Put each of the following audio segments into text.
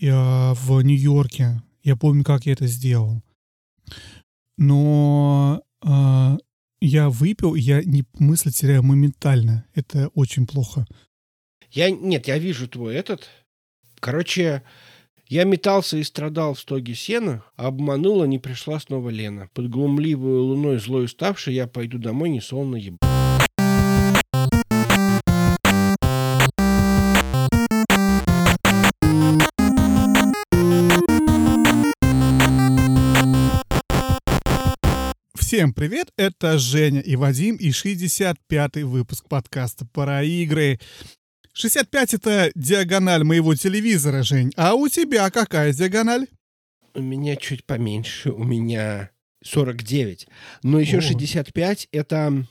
э, в Нью-Йорке. Я помню, как я это сделал. Но э, я выпил, я не мысль теряю моментально. Это очень плохо. Я, нет, я вижу твой этот. Короче, я метался и страдал в стоге сена, а обманула, не пришла снова Лена. Под глумливую луной злой уставший я пойду домой, не сонно еб... Всем привет, это Женя и Вадим и 65-й выпуск подкаста «Пора игры». 65 — это диагональ моего телевизора, Жень. А у тебя какая диагональ? У меня чуть поменьше, у меня 49. Но еще О. 65 — это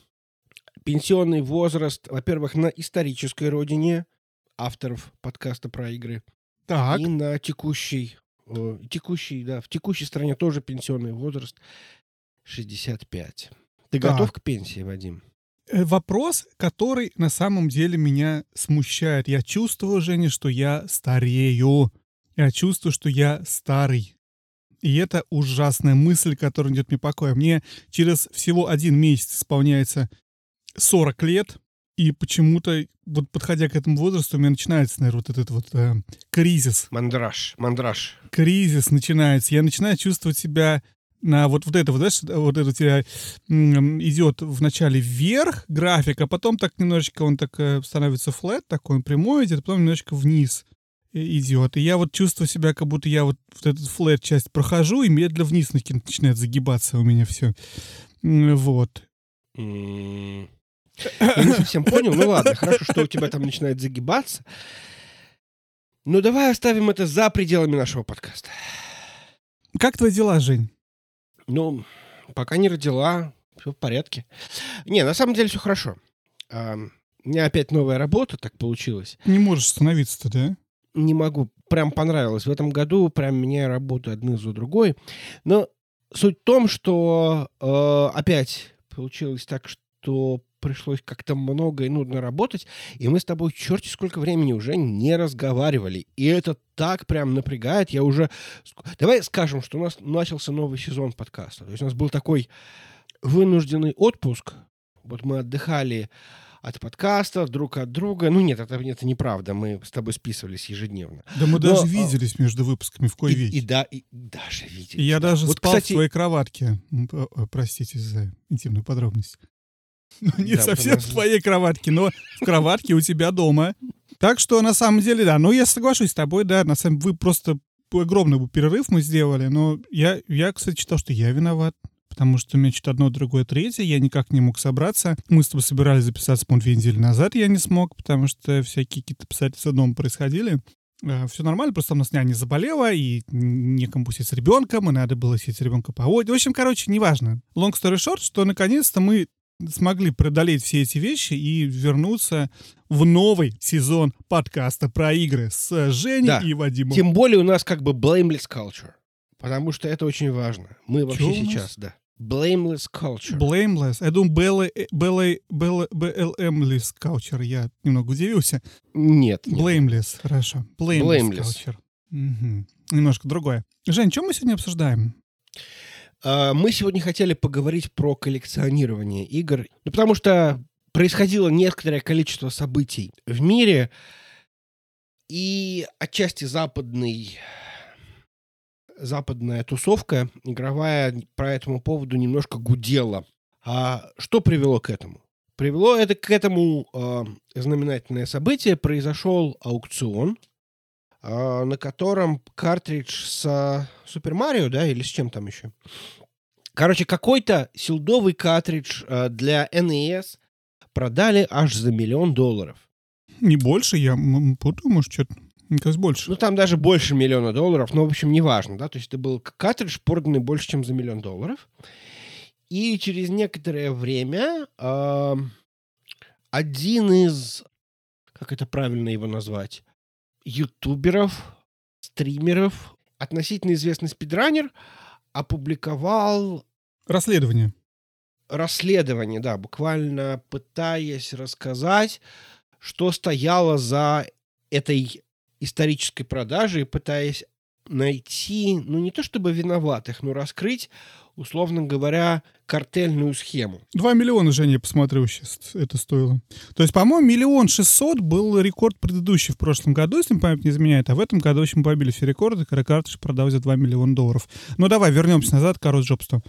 пенсионный возраст, во-первых, на исторической родине авторов подкаста про игры. Так, И на текущей, текущей, да, в текущей стране тоже пенсионный возраст 65. Ты Так. готов к пенсии, Вадим? э, вопрос, который на самом деле меня смущает. Я чувствую, Женя, что я старею. Я чувствую, что я старый. И это ужасная мысль, которая идет мне покоя. Мне через всего один месяц исполняется 40 лет, и почему-то, вот подходя к этому возрасту, у меня начинается, наверное, вот этот вот э, кризис. Мандраж, мандраж. кризис начинается. Я начинаю чувствовать себя на вот, вот это вот, знаешь, вот это у тебя идет вначале вверх график, а потом так немножечко он так э, становится флет, такой он прямой идет, а потом немножечко вниз и- идет. И я вот чувствую себя, как будто я вот, вот этот флет часть прохожу, и медленно вниз начинает загибаться у меня все. Вот. Я не совсем понял. Ну ладно, хорошо, что у тебя там начинает загибаться. Ну давай оставим это за пределами нашего подкаста. Как твои дела, Жень? Ну, пока не родила, все в порядке. Не, на самом деле все хорошо. А, У меня опять новая работа, так получилось. Не можешь остановиться-то, да? Не могу, прям понравилось. В этом году прям меняю работу одну за другой. Но суть в том, что э, опять получилось так, что пришлось как-то много и нудно работать, и мы с тобой черти сколько времени уже не разговаривали. И это так прям напрягает. Я уже... Давай скажем, что у нас начался новый сезон подкаста. То есть у нас был такой вынужденный отпуск. Вот мы отдыхали от подкастов, друг от друга. Ну нет, это, это неправда. Мы с тобой списывались ежедневно. Да мы Но, даже а, виделись между выпусками в кой И, веке. и да, и даже виделись. И я даже Вот, спал кстати- в твоей кроватке. П- э, Простите за интимную подробность. Ну, не Да, совсем потому в твоей кроватке, но в кроватке у тебя дома. Так что, на самом деле, да. Ну, я соглашусь с тобой, да. На самом вы просто огромный бы перерыв мы сделали. Но я, я, кстати, считал, что я виноват. Потому что у меня что-то одно, другое, третье. Я никак не мог собраться. Мы с тобой собирались записаться, по-моему, две недели назад. Я не смог, потому что всякие какие-то обстоятельства дома происходили. Все нормально, просто у нас няня заболела, и некому сидеть с ребенком, и надо было сидеть с ребенком по воде. В общем, короче, неважно. Long story short, что наконец-то мы смогли преодолеть все эти вещи и вернуться в новый сезон подкаста про игры с Женей Да. и Вадимом. Тем более у нас как бы blameless culture. Потому что это очень важно. Мы вообще Чё сейчас, да. Blameless culture. Blameless. Я думаю, BLM-less culture. Я немного удивился. Нет. нет. Blameless, хорошо. Blameless, Blameless. culture. Мгм. Немножко другое. Жень, что мы сегодня обсуждаем? А, Мы сегодня хотели поговорить про коллекционирование игр. Ну, потому что происходило некоторое количество событий в мире, и отчасти западный западная тусовка игровая по этому поводу немножко гудела. А что привело к этому? Привело это к этому а, знаменательное событие. Произошел аукцион, на котором картридж с Супер Марио, да, или с чем там еще? Короче, какой-то силдовый картридж а, для NES продали аж за миллион долларов. Не больше, я путаю, может, что-то. Мне кажется, больше. Ну, там даже больше миллиона долларов, но, в общем, неважно, да, то есть это был картридж, проданный больше, чем за миллион долларов. И через некоторое время а, один из, как это правильно его назвать, ютуберов, стримеров, относительно известный спидранер, опубликовал Расследование. расследование, да, буквально пытаясь рассказать, что стояло за этой исторической продажи, пытаясь найти, ну не то чтобы виноватых, но раскрыть, условно говоря, картельную схему. Два миллиона, Женя, я посмотрю сейчас, это стоило. То есть, по-моему, миллион шестьсот был рекорд предыдущий в прошлом году, если память не изменяет, а в этом году очень побили все рекорды, когда картридж продал за 2 миллиона долларов. Ну давай, вернемся назад к Карл Джобсту.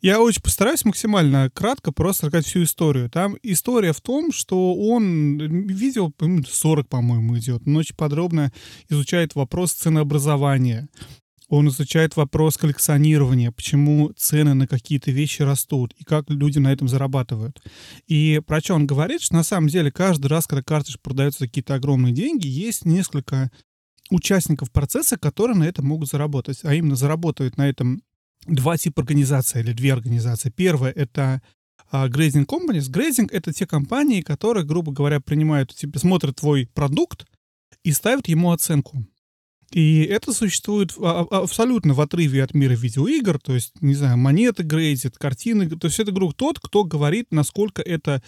Я очень постараюсь максимально кратко просто рассказать всю историю. Там история в том, что он видео 40, по-моему, идет, но очень подробно изучает вопрос ценообразования. Он изучает вопрос коллекционирования, почему цены на какие-то вещи растут и как люди на этом зарабатывают. И про что он говорит, что на самом деле каждый раз, когда картридж продается за какие-то огромные деньги, есть несколько участников процесса, которые на этом могут заработать. А именно заработают на этом два типа организаций или две организации. Первая — это uh, grazing companies. Grazing — это те компании, которые, грубо говоря, принимают, тебе смотрят твой продукт и ставят ему оценку. И это существует абсолютно в отрыве от мира видеоигр, то есть, не знаю, монеты грейдит, картины, то есть это, грубо тот, кто говорит, насколько это,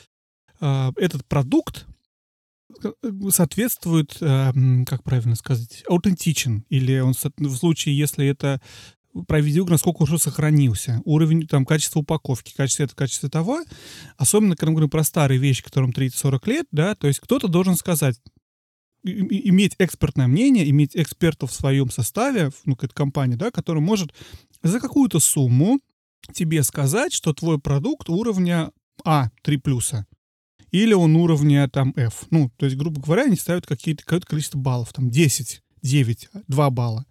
этот продукт э, соответствует, uh, как правильно сказать, аутентичен, или он в случае, если это про видеоигры, насколько уже сохранился. Уровень, там, качество упаковки, качество это, качество того. Особенно, когда мы говорим про старые вещи, которым 30-40 лет, да, то есть кто-то должен сказать, иметь экспертное мнение, иметь экспертов в своем составе, ну, какая-то компания, да, которая может за какую-то сумму тебе сказать, что твой продукт уровня А, 3 плюса, или он уровня там F. Ну, то есть, грубо говоря, они ставят какие-то, какое-то количество баллов, там 10, 9, 2 балла.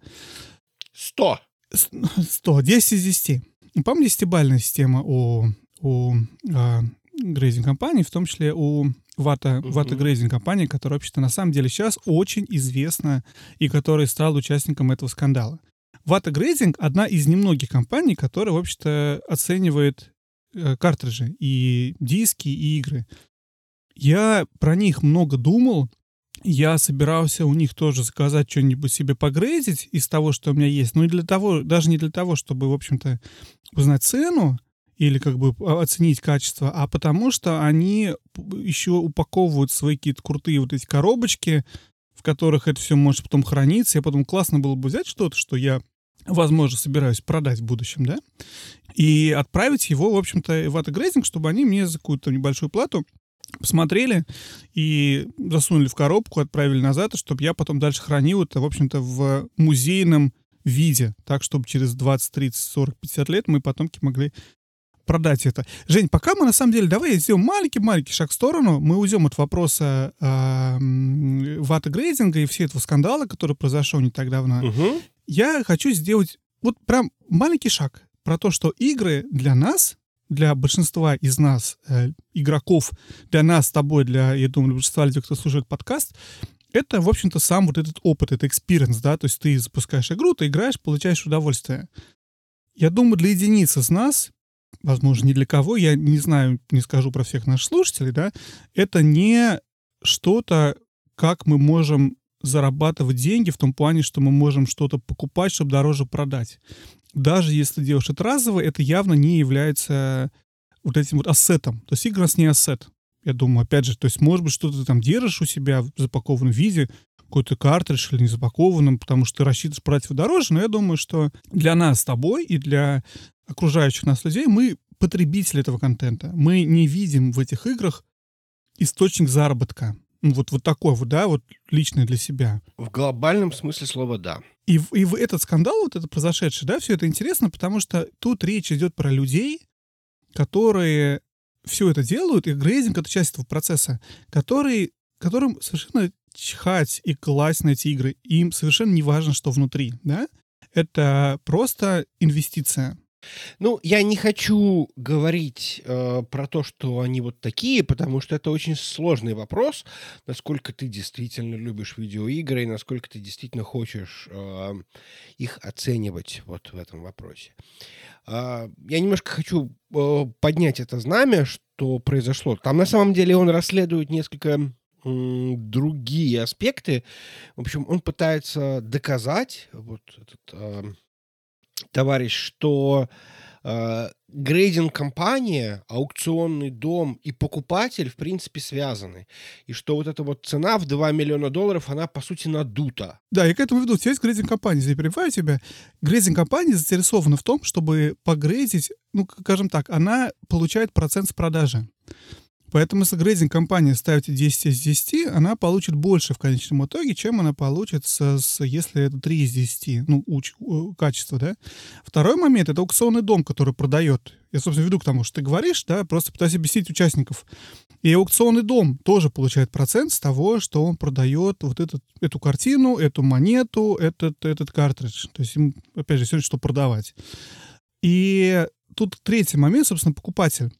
100. 100, 10 из 10. По-моему, десятибальная система у, у а, грейзинг компаний, в том числе у Вата, uh-huh. Вата Грейзинг компании, которая вообще-то на самом деле сейчас очень известна и которая стала участником этого скандала. Вата Грейзинг — одна из немногих компаний, которая, в общем-то, оценивает э, картриджи и диски, и игры. Я про них много думал, я собирался у них тоже заказать что-нибудь себе погрейзить из того, что у меня есть. Ну и для того, даже не для того, чтобы, в общем-то, узнать цену или как бы оценить качество, а потому что они еще упаковывают свои какие-то крутые вот эти коробочки, в которых это все может потом храниться. И потом классно было бы взять что-то, что я возможно, собираюсь продать в будущем, да, и отправить его, в общем-то, в автогрейдинг, чтобы они мне за какую-то небольшую плату посмотрели и засунули в коробку, отправили назад, чтобы я потом дальше хранил это, в общем-то, в музейном виде, так, чтобы через 20, 30, 40, 50 лет мы потомки могли продать это. Жень, пока мы на самом деле, давай сделаем маленький-маленький шаг в сторону, мы уйдем от вопроса э, ватогрейдинга и все этого скандала, который произошел не так давно. Угу. Я хочу сделать вот прям маленький шаг про то, что игры для нас для большинства из нас, э, игроков, для нас с тобой, для, я думаю, для большинства людей, кто слушает подкаст, это, в общем-то, сам вот этот опыт, это experience, да, то есть ты запускаешь игру, ты играешь, получаешь удовольствие. Я думаю, для единиц из нас, возможно, не для кого, я не знаю, не скажу про всех наших слушателей, да, это не что-то, как мы можем зарабатывать деньги в том плане, что мы можем что-то покупать, чтобы дороже продать даже если делаешь это разово, это явно не является вот этим вот ассетом. То есть игра нас не ассет. Я думаю, опять же, то есть, может быть, что-то ты там держишь у себя в запакованном виде, какой-то картридж или не запакованным, потому что ты рассчитываешь продать его дороже, но я думаю, что для нас с тобой и для окружающих нас людей мы потребители этого контента. Мы не видим в этих играх источник заработка. Ну, вот, вот такой вот, да, вот личный для себя. В глобальном смысле слова «да». И, и в этот скандал, вот это произошедшее, да, все это интересно, потому что тут речь идет про людей, которые все это делают, и грейдинг — это часть этого процесса, которые, которым совершенно чихать и класть на эти игры. Им совершенно не важно, что внутри, да? Это просто инвестиция. Ну, я не хочу говорить э, про то, что они вот такие, потому что это очень сложный вопрос, насколько ты действительно любишь видеоигры и насколько ты действительно хочешь э, их оценивать вот в этом вопросе. Э, я немножко хочу э, поднять это знамя, что произошло. Там на самом деле он расследует несколько другие аспекты. В общем, он пытается доказать, вот этот э, товарищ, что э, грейдинг-компания, аукционный дом и покупатель, в принципе, связаны. И что вот эта вот цена в 2 миллиона долларов, она, по сути, надута. Да, я к этому веду. Есть грейдинг-компания, я перебиваю тебя. Грейдинг-компания заинтересована в том, чтобы погрейдить, ну, скажем так, она получает процент с продажи. Поэтому если грейдинг-компания ставите 10 из 10, она получит больше в конечном итоге, чем она получит, с, с, если это 3 из 10, ну, уч, качество, да. Второй момент — это аукционный дом, который продает. Я, собственно, веду к тому, что ты говоришь, да, просто пытаюсь объяснить участников. И аукционный дом тоже получает процент с того, что он продает вот этот, эту картину, эту монету, этот, этот картридж. То есть им, опять же, все что продавать. И тут третий момент, собственно, покупатель.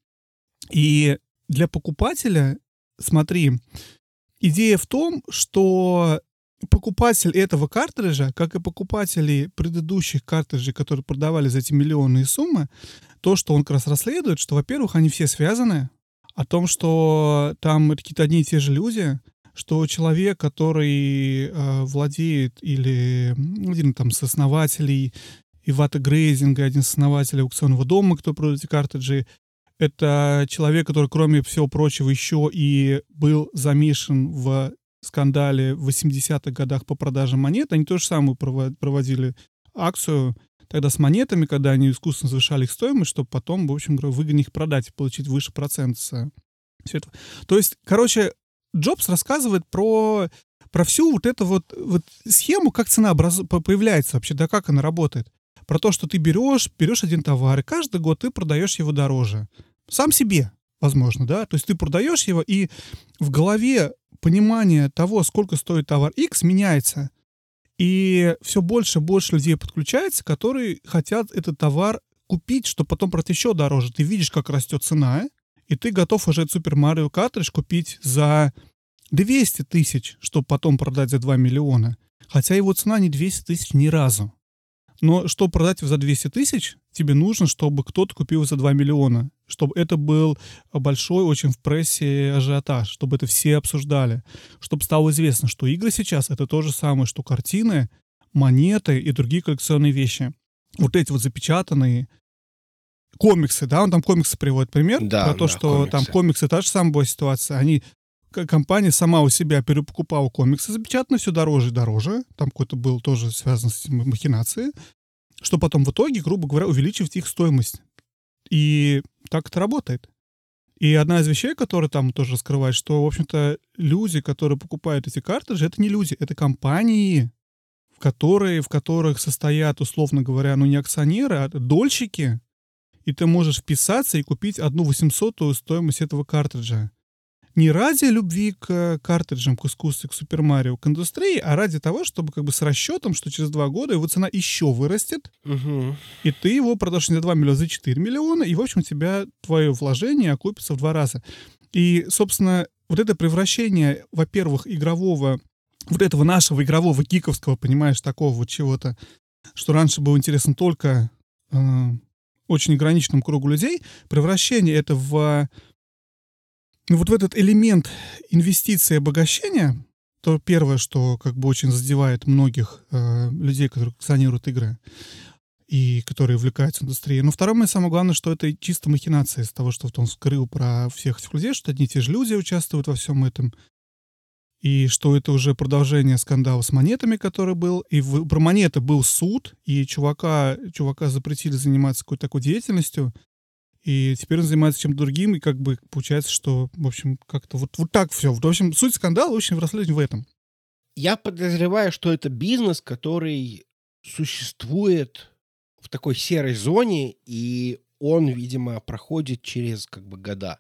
И для покупателя, смотри, идея в том, что покупатель этого картриджа, как и покупатели предыдущих картриджей, которые продавали за эти миллионные суммы, то, что он как раз расследует, что, во-первых, они все связаны, о том, что там какие-то одни и те же люди, что человек, который э, владеет или один там с основателей Ивата Грейзинга, один из основателей аукционного дома, кто продает эти картриджи, это человек, который, кроме всего прочего, еще и был замешан в скандале в 80-х годах по продаже монет. Они то же самое проводили акцию тогда с монетами, когда они искусственно завышали их стоимость, чтобы потом, в общем, выгоднее их продать и получить выше процент с. То есть, короче, Джобс рассказывает про, про всю вот эту вот, вот схему, как цена образ... появляется вообще, да как она работает. Про то, что ты берешь, берешь один товар, и каждый год ты продаешь его дороже. Сам себе, возможно, да? То есть ты продаешь его, и в голове понимание того, сколько стоит товар X, меняется. И все больше и больше людей подключается, которые хотят этот товар купить, чтобы потом продать еще дороже. Ты видишь, как растет цена, и ты готов уже Super Mario картридж купить за 200 тысяч, чтобы потом продать за 2 миллиона. Хотя его цена не 200 тысяч ни разу. Но чтобы продать его за 200 тысяч, тебе нужно, чтобы кто-то купил за 2 миллиона. Чтобы это был большой очень в прессе ажиотаж, чтобы это все обсуждали. Чтобы стало известно, что игры сейчас это то же самое, что картины, монеты и другие коллекционные вещи. Вот эти вот запечатанные комиксы, да, он там комиксы приводит пример да, про то, да, что комиксы. там комиксы та же самая была ситуация. Они компания сама у себя перепокупала комиксы запечатанные все дороже и дороже. Там какой-то был тоже связан с махинацией. Что потом в итоге, грубо говоря, увеличивает их стоимость. И так это работает. И одна из вещей, которая там тоже раскрывает, что, в общем-то, люди, которые покупают эти картриджи, это не люди, это компании, в которые, в которых состоят, условно говоря, ну не акционеры, а дольщики, и ты можешь вписаться и купить одну восемьсотую стоимость этого картриджа не ради любви к картриджам, к искусству, к Супер Марио, к индустрии, а ради того, чтобы как бы с расчетом, что через два года его цена еще вырастет, угу. и ты его продашь не за 2 миллиона, а за 4 миллиона, и, в общем, у тебя твое вложение окупится в два раза. И, собственно, вот это превращение, во-первых, игрового, вот этого нашего игрового гиковского, понимаешь, такого вот чего-то, что раньше было интересно только э, очень ограниченному кругу людей, превращение это в вот в этот элемент инвестиции и обогащения, то первое, что как бы очень задевает многих э, людей, которые коллекционируют игры и которые увлекаются индустрией. Но второе, и самое главное, что это чисто махинация из того, что он скрыл про всех этих людей, что одни и те же люди участвуют во всем этом, и что это уже продолжение скандала с монетами, который был, и в, про монеты был суд, и чувака, чувака запретили заниматься какой-то такой деятельностью, и теперь он занимается чем-то другим, и как бы получается, что, в общем, как-то вот, вот так все. В общем, суть скандала очень в расследовании в этом. Я подозреваю, что это бизнес, который существует в такой серой зоне, и он, видимо, проходит через как бы года.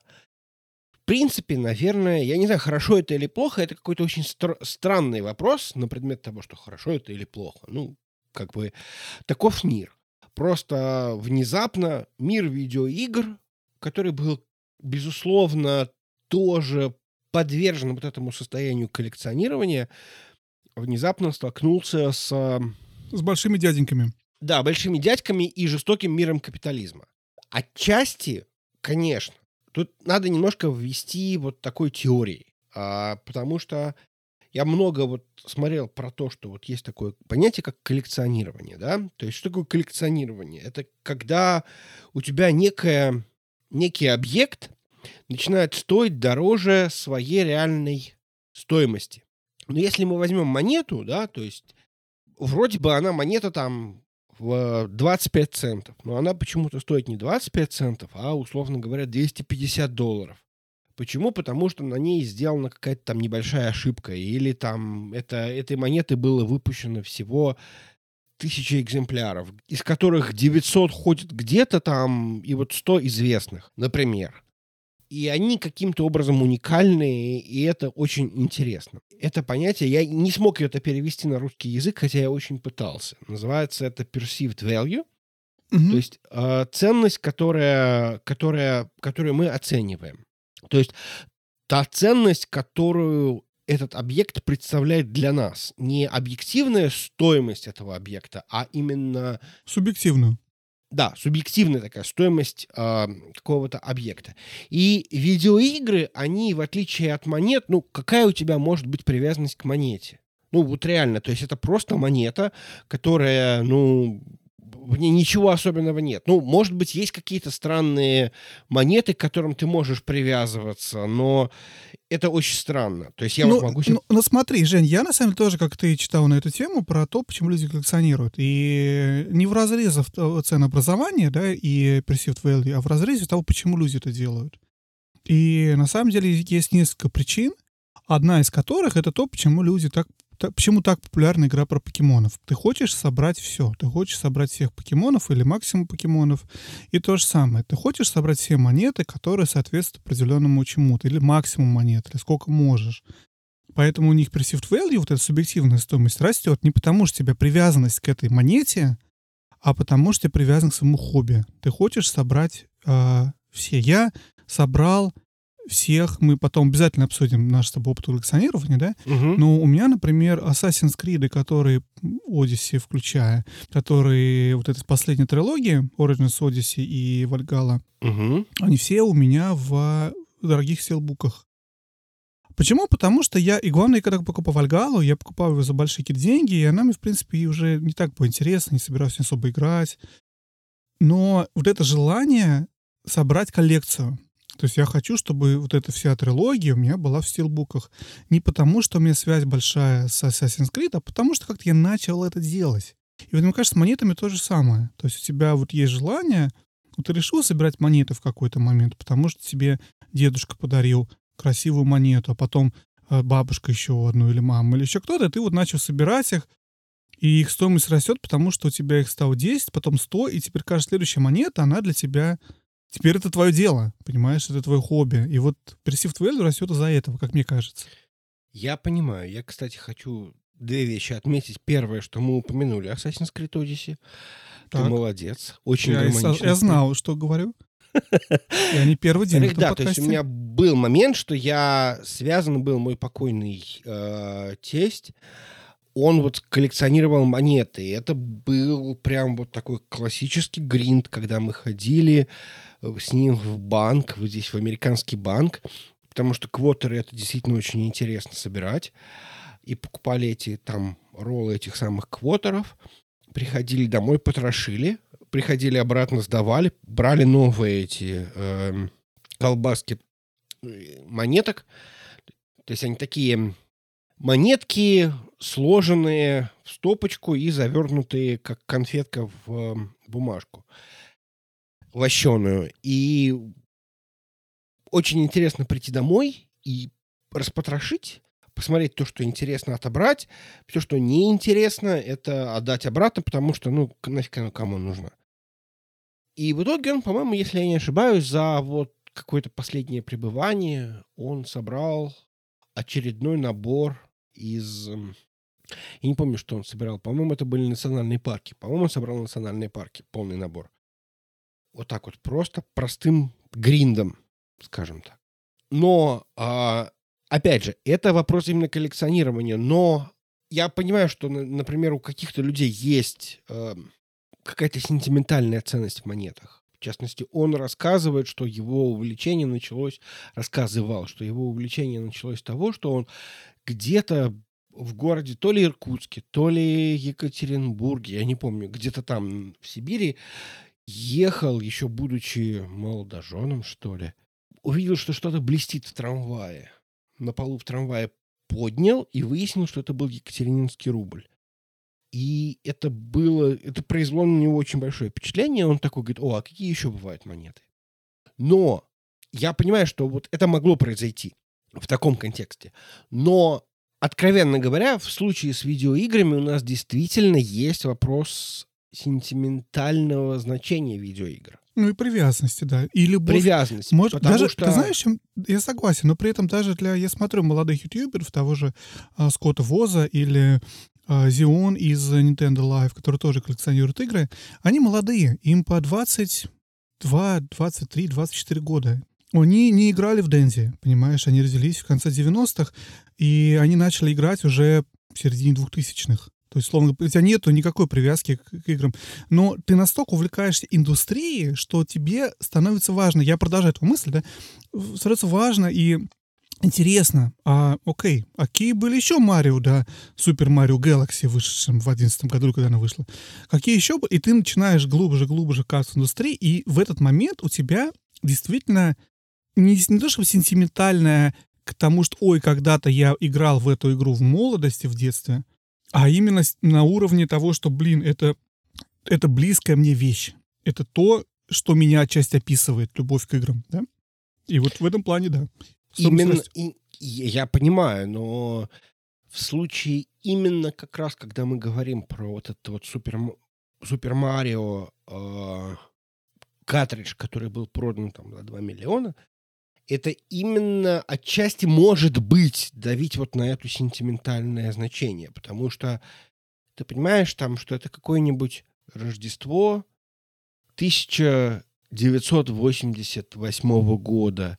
В принципе, наверное, я не знаю, хорошо это или плохо, это какой-то очень стр- странный вопрос на предмет того, что хорошо это или плохо. Ну, как бы таков мир просто внезапно мир видеоигр, который был, безусловно, тоже подвержен вот этому состоянию коллекционирования, внезапно столкнулся с... С большими дяденьками. Да, большими дядьками и жестоким миром капитализма. Отчасти, конечно, тут надо немножко ввести вот такой теории, а, потому что я много вот смотрел про то, что вот есть такое понятие, как коллекционирование, да? То есть что такое коллекционирование? Это когда у тебя некая, некий объект начинает стоить дороже своей реальной стоимости. Но если мы возьмем монету, да, то есть вроде бы она монета там в 25 центов, но она почему-то стоит не 25 центов, а, условно говоря, 250 долларов. Почему? Потому что на ней сделана какая-то там небольшая ошибка, или там это, этой монеты было выпущено всего тысячи экземпляров, из которых 900 ходят где-то там, и вот 100 известных, например. И они каким-то образом уникальные, и это очень интересно. Это понятие, я не смог это перевести на русский язык, хотя я очень пытался. Называется это perceived value, mm-hmm. то есть э, ценность, которая, которая, которую мы оцениваем. То есть та ценность, которую этот объект представляет для нас. Не объективная стоимость этого объекта, а именно... Субъективную. Да, субъективная такая стоимость э, какого-то объекта. И видеоигры, они, в отличие от монет, ну, какая у тебя может быть привязанность к монете? Ну, вот реально, то есть это просто монета, которая, ну, в ней ничего особенного нет. Ну, может быть, есть какие-то странные монеты, к которым ты можешь привязываться, но это очень странно. То есть я ну, вот могу... Ну, ну, смотри, Жень, я на самом деле тоже, как ты читал на эту тему, про то, почему люди коллекционируют. И не в разрезе ценообразования, да, и perceived value, а в разрезе того, почему люди это делают. И на самом деле есть несколько причин, одна из которых это то, почему люди так почему так популярна игра про покемонов? Ты хочешь собрать все. Ты хочешь собрать всех покемонов или максимум покемонов. И то же самое. Ты хочешь собрать все монеты, которые соответствуют определенному чему-то. Или максимум монет, или сколько можешь. Поэтому у них perceived value, вот эта субъективная стоимость, растет не потому, что у тебя привязанность к этой монете, а потому что ты привязан к своему хобби. Ты хочешь собрать э, все. Я собрал всех. Мы потом обязательно обсудим наш с тобой опыт коллекционирования, да? Угу. Но у меня, например, Assassin's Creed, которые Odyssey включая, которые вот этой последней трилогии, Origins Odyssey и Valhalla, угу. они все у меня в дорогих селбуках. Почему? Потому что я, и главное, когда покупаю Вальгалу, я покупаю его за большие какие-то деньги, и она мне, в принципе, уже не так было не собираюсь особо играть. Но вот это желание собрать коллекцию, то есть я хочу, чтобы вот эта вся трилогия у меня была в стилбуках. Не потому, что у меня связь большая с Assassin's Creed, а потому что как-то я начал это делать. И вот мне кажется, с монетами то же самое. То есть у тебя вот есть желание, вот ты решил собирать монеты в какой-то момент, потому что тебе дедушка подарил красивую монету, а потом э, бабушка еще одну или мама, или еще кто-то, ты вот начал собирать их, и их стоимость растет, потому что у тебя их стало 10, потом 100, и теперь каждая следующая монета, она для тебя Теперь это твое дело, понимаешь, это твое хобби. И вот perceived value растет из-за этого, как мне кажется. Я понимаю. Я, кстати, хочу две вещи отметить. Первое, что мы упомянули Assassin's Creed Odyssey. Так. Ты молодец. Очень я, я знал, что говорю. Я не первый день. Да, то есть у меня был момент, что я связан был мой покойный э, тесть он вот коллекционировал монеты. И это был прям вот такой классический гринд, когда мы ходили э, с ним в банк, вот здесь в американский банк, потому что квотеры это действительно очень интересно собирать. И покупали эти там роллы этих самых квотеров, приходили домой, потрошили, приходили обратно, сдавали, брали новые эти э, колбаски монеток. То есть они такие монетки, сложенные в стопочку и завернутые, как конфетка, в эм, бумажку лощеную. И очень интересно прийти домой и распотрошить, посмотреть то, что интересно, отобрать. Все, что неинтересно, это отдать обратно, потому что, ну, нафиг оно кому нужно. И в итоге он, по-моему, если я не ошибаюсь, за вот какое-то последнее пребывание он собрал очередной набор из... Я не помню, что он собирал. По-моему, это были национальные парки. По-моему, он собрал национальные парки. Полный набор. Вот так вот. Просто простым гриндом, скажем так. Но, а, опять же, это вопрос именно коллекционирования. Но я понимаю, что, например, у каких-то людей есть э, какая-то сентиментальная ценность в монетах. В частности, он рассказывает, что его увлечение началось, рассказывал, что его увлечение началось с того, что он где-то в городе то ли Иркутске, то ли Екатеринбурге, я не помню, где-то там в Сибири, ехал, еще будучи молодоженом, что ли, увидел, что что-то блестит в трамвае. На полу в трамвае поднял и выяснил, что это был Екатерининский рубль. И это было, это произвело на него очень большое впечатление. Он такой говорит, о, а какие еще бывают монеты? Но я понимаю, что вот это могло произойти в таком контексте. Но, откровенно говоря, в случае с видеоиграми у нас действительно есть вопрос сентиментального значения видеоигр. Ну и привязанности, да. И любовь. Привязанность. Может, даже, что... ты знаешь, чем я согласен, но при этом даже для, я смотрю молодых ютуберов, того же а, Скотта Воза или а, Зион из Nintendo Live, который тоже коллекционирует игры, они молодые, им по 22, 23, 24 года. Они не играли в Дензи, понимаешь, они родились в конце 90-х, и они начали играть уже в середине 2000-х. То есть, словно, у тебя нету никакой привязки к, к играм. Но ты настолько увлекаешься индустрией, что тебе становится важно. Я продолжаю эту мысль, да? Становится важно и интересно. А, окей, а какие были еще Марио, да? Супер Марио Galaxy, вышедшим в 2011 году, когда она вышла. Какие еще? И ты начинаешь глубже, глубже касаться индустрии, и в этот момент у тебя действительно не, не то чтобы сентиментальная к тому, что, ой, когда-то я играл в эту игру в молодости, в детстве, а именно на уровне того, что, блин, это, это близкая мне вещь. Это то, что меня отчасти описывает, любовь к играм, да? И вот в этом плане, да. Именно, и, я понимаю, но в случае именно как раз, когда мы говорим про вот этот вот Супер, Супер Марио э, картридж, который был продан там за 2 миллиона, это именно отчасти может быть давить вот на это сентиментальное значение, потому что ты понимаешь там, что это какое-нибудь Рождество 1988 года.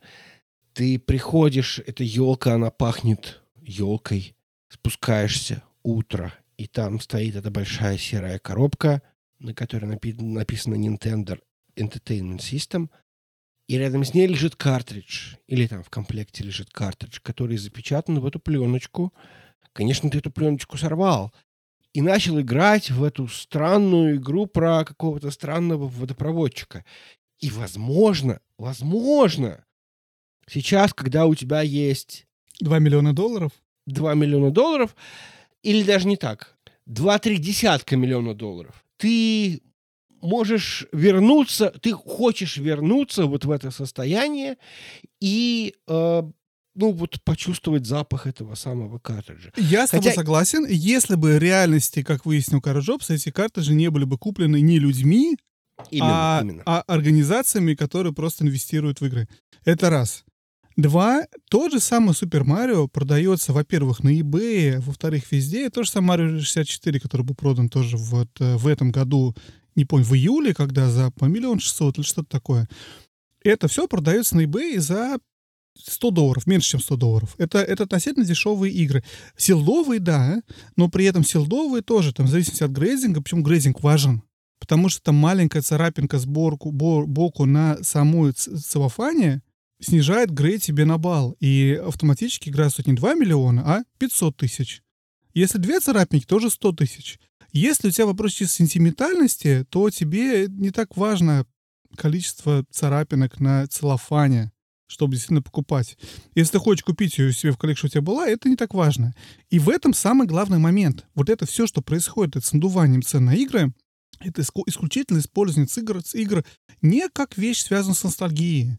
Ты приходишь, эта елка, она пахнет елкой, спускаешься утро, и там стоит эта большая серая коробка, на которой написано Nintendo Entertainment System — и рядом с ней лежит картридж, или там в комплекте лежит картридж, который запечатан в эту пленочку. Конечно, ты эту пленочку сорвал и начал играть в эту странную игру про какого-то странного водопроводчика. И, возможно, возможно, сейчас, когда у тебя есть... 2 миллиона долларов? 2 миллиона долларов, или даже не так, 2-3 десятка миллиона долларов, ты можешь вернуться, ты хочешь вернуться вот в это состояние и э, ну, вот почувствовать запах этого самого картриджа. Я с Хотя... тобой согласен. Если бы реальности, как выяснил Карл Джобс, эти картриджи не были бы куплены не людьми, именно, а, именно. а организациями, которые просто инвестируют в игры. Это раз. Два, тот же самый Супер Марио продается, во-первых, на eBay, во-вторых, везде. И то же самое Марио 64, который был продан тоже вот э, в этом году не помню, в июле, когда за по миллион шестьсот или что-то такое. Это все продается на eBay за 100 долларов, меньше, чем 100 долларов. Это, это относительно дешевые игры. Силдовые, да, но при этом силдовые тоже, там, в зависимости от грейдинга, почему грейдинг важен. Потому что там маленькая царапинка сборку, боку на самой целлофане снижает грейд тебе на балл. И автоматически игра стоит не 2 миллиона, а 500 тысяч. Если две царапинки, тоже 100 тысяч. Если у тебя вопрос чисто сентиментальности, то тебе не так важно количество царапинок на целлофане, чтобы действительно покупать. Если ты хочешь купить ее себе в коллекцию, у тебя была, это не так важно. И в этом самый главный момент. Вот это все, что происходит это с надуванием цен на игры, это исключительно использование игр, игр не как вещь, связанная с ностальгией,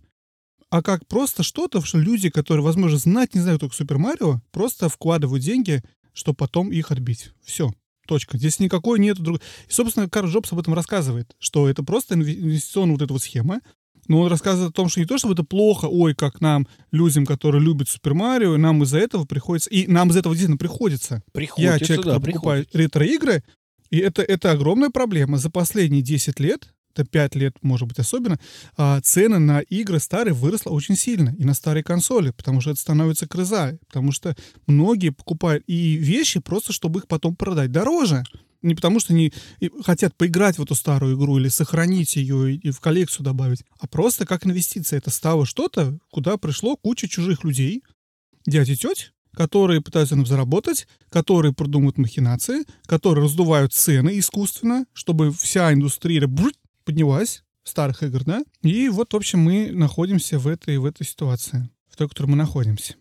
а как просто что-то, что люди, которые, возможно, знать не знают только Супер Марио, просто вкладывают деньги, чтобы потом их отбить. Все. Точка. Здесь никакой нет другой. И, собственно, Карл Джобс об этом рассказывает, что это просто инвестиционная вот эта вот схема. Но он рассказывает о том, что не то, что это плохо, ой, как нам, людям, которые любят Супер Марио, нам из-за этого приходится... И нам из-за этого действительно приходится. Приходится, Я человек, да, который покупает ретро-игры, и это, это огромная проблема. За последние 10 лет это 5 лет, может быть, особенно, а, цены на игры старые выросли очень сильно. И на старые консоли, потому что это становится крыза. Потому что многие покупают и вещи просто, чтобы их потом продать дороже. Не потому что они хотят поиграть в эту старую игру или сохранить ее и в коллекцию добавить, а просто как инвестиция. Это стало что-то, куда пришло куча чужих людей, дядь и теть, которые пытаются нам заработать, которые продумывают махинации, которые раздувают цены искусственно, чтобы вся индустрия поднялась старых игр, да? И вот, в общем, мы находимся в этой, в этой ситуации, в той, в которой мы находимся.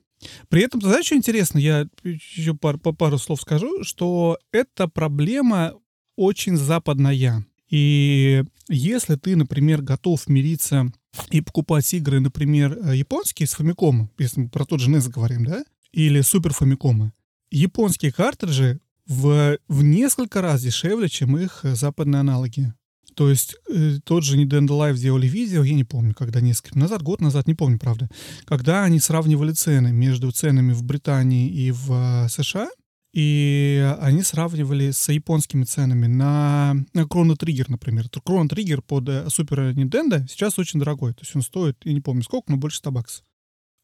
При этом, знаешь, что интересно? Я еще пар, по пару слов скажу, что эта проблема очень западная. И если ты, например, готов мириться и покупать игры, например, э, японские с Famicom, если мы про тот же NES говорим, да, или Супер Famicom, японские картриджи в, в несколько раз дешевле, чем их э, западные аналоги. То есть э, тот же Nintendo Live делали видео, я не помню, когда несколько назад, год назад, не помню, правда, когда они сравнивали цены между ценами в Британии и в э, США, и они сравнивали с японскими ценами на, на Chrono Trigger, например. Chrono Trigger под э, Super Nintendo сейчас очень дорогой. То есть он стоит, я не помню сколько, но больше 100 баксов.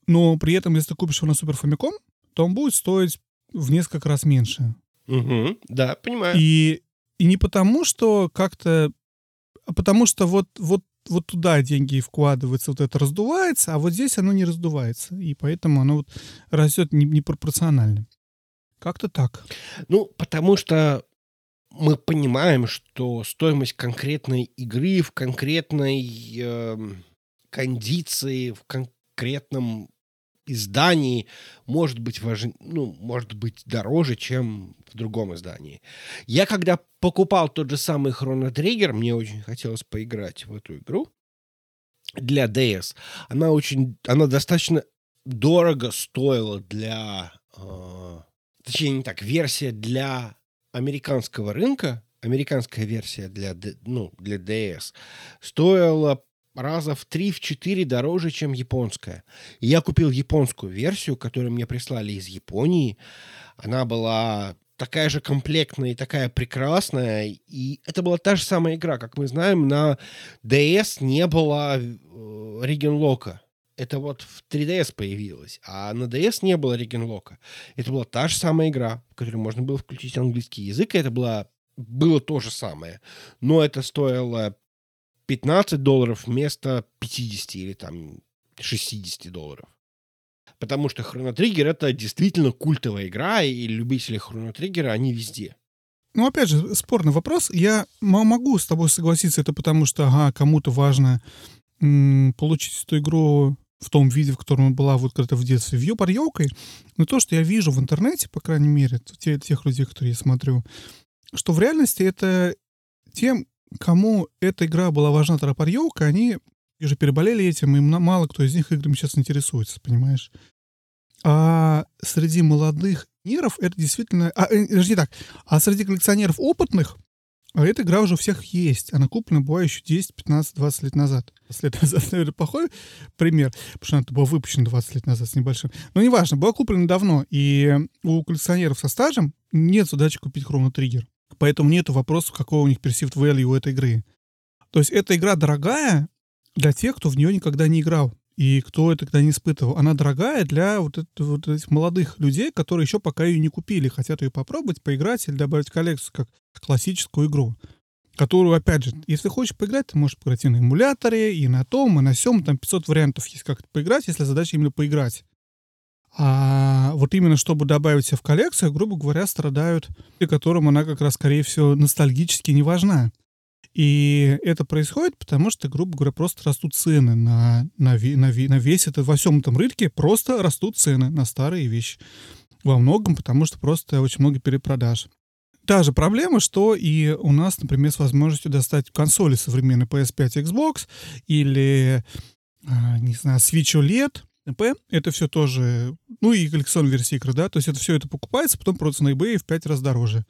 Но при этом, если ты купишь его на Super Famicom, то он будет стоить в несколько раз меньше. Угу, да, понимаю. И, и не потому, что как-то... А потому что вот, вот, вот туда деньги вкладываются, вот это раздувается, а вот здесь оно не раздувается. И поэтому оно вот растет непропорционально. Как-то так. Ну, потому что мы понимаем, что стоимость конкретной игры в конкретной э, кондиции, в конкретном издании может быть важ... ну, может быть дороже, чем в другом издании. Я когда покупал тот же самый Chrono Trigger, мне очень хотелось поиграть в эту игру для DS. Она очень, она достаточно дорого стоила для, э, точнее не так, версия для американского рынка, американская версия для, ну, для DS стоила раза в 3-4 дороже, чем японская. И я купил японскую версию, которую мне прислали из Японии. Она была такая же комплектная и такая прекрасная. И это была та же самая игра. Как мы знаем, на DS не было Реген Лока. Это вот в 3DS появилось. А на DS не было Реген Лока. Это была та же самая игра, в которой можно было включить английский язык. И это была было то же самое. Но это стоило 15 долларов вместо 50 или там 60 долларов. Потому что Trigger это действительно культовая игра, и любители Trigger, они везде. Ну, опять же, спорный вопрос. Я могу с тобой согласиться, это потому что, ага, кому-то важно м- получить эту игру в том виде, в котором она была вот когда-то в детстве вью парьевкой. Но то, что я вижу в интернете, по крайней мере, те, тех людей, которые я смотрю, что в реальности это тем, кому эта игра была важна Тарапарьевка, они уже переболели этим, и мало кто из них играми сейчас интересуется, понимаешь? А среди молодых неров это действительно... А, э, не так. А среди коллекционеров опытных а эта игра уже у всех есть. Она куплена была еще 10, 15, 20 лет назад. 20 лет назад, наверное, плохой пример, потому что она была выпущена 20 лет назад с небольшим. Но неважно, была куплена давно. И у коллекционеров со стажем нет задачи купить Trigger. Поэтому нет вопросов, какой у них perceived value у этой игры. То есть эта игра дорогая для тех, кто в нее никогда не играл и кто это тогда не испытывал. Она дорогая для вот, это, вот этих молодых людей, которые еще пока ее не купили, хотят ее попробовать, поиграть или добавить в коллекцию как классическую игру. Которую, опять же, если хочешь поиграть, ты можешь поиграть и на эмуляторе, и на том, и на сём. Там 500 вариантов есть, как поиграть, если задача именно поиграть. А вот именно чтобы добавить себе в коллекцию, грубо говоря, страдают, и которым она как раз, скорее всего, ностальгически не важна. И это происходит, потому что, грубо говоря, просто растут цены на, на, на, на весь этот, во всем этом рынке просто растут цены на старые вещи. Во многом, потому что просто очень много перепродаж. Та же проблема, что и у нас, например, с возможностью достать консоли современные PS5 Xbox или, а, не знаю, Switch OLED — НП, это все тоже, ну и коллекционная версия игры, да, то есть это все это покупается, потом продается на eBay в пять раз дороже.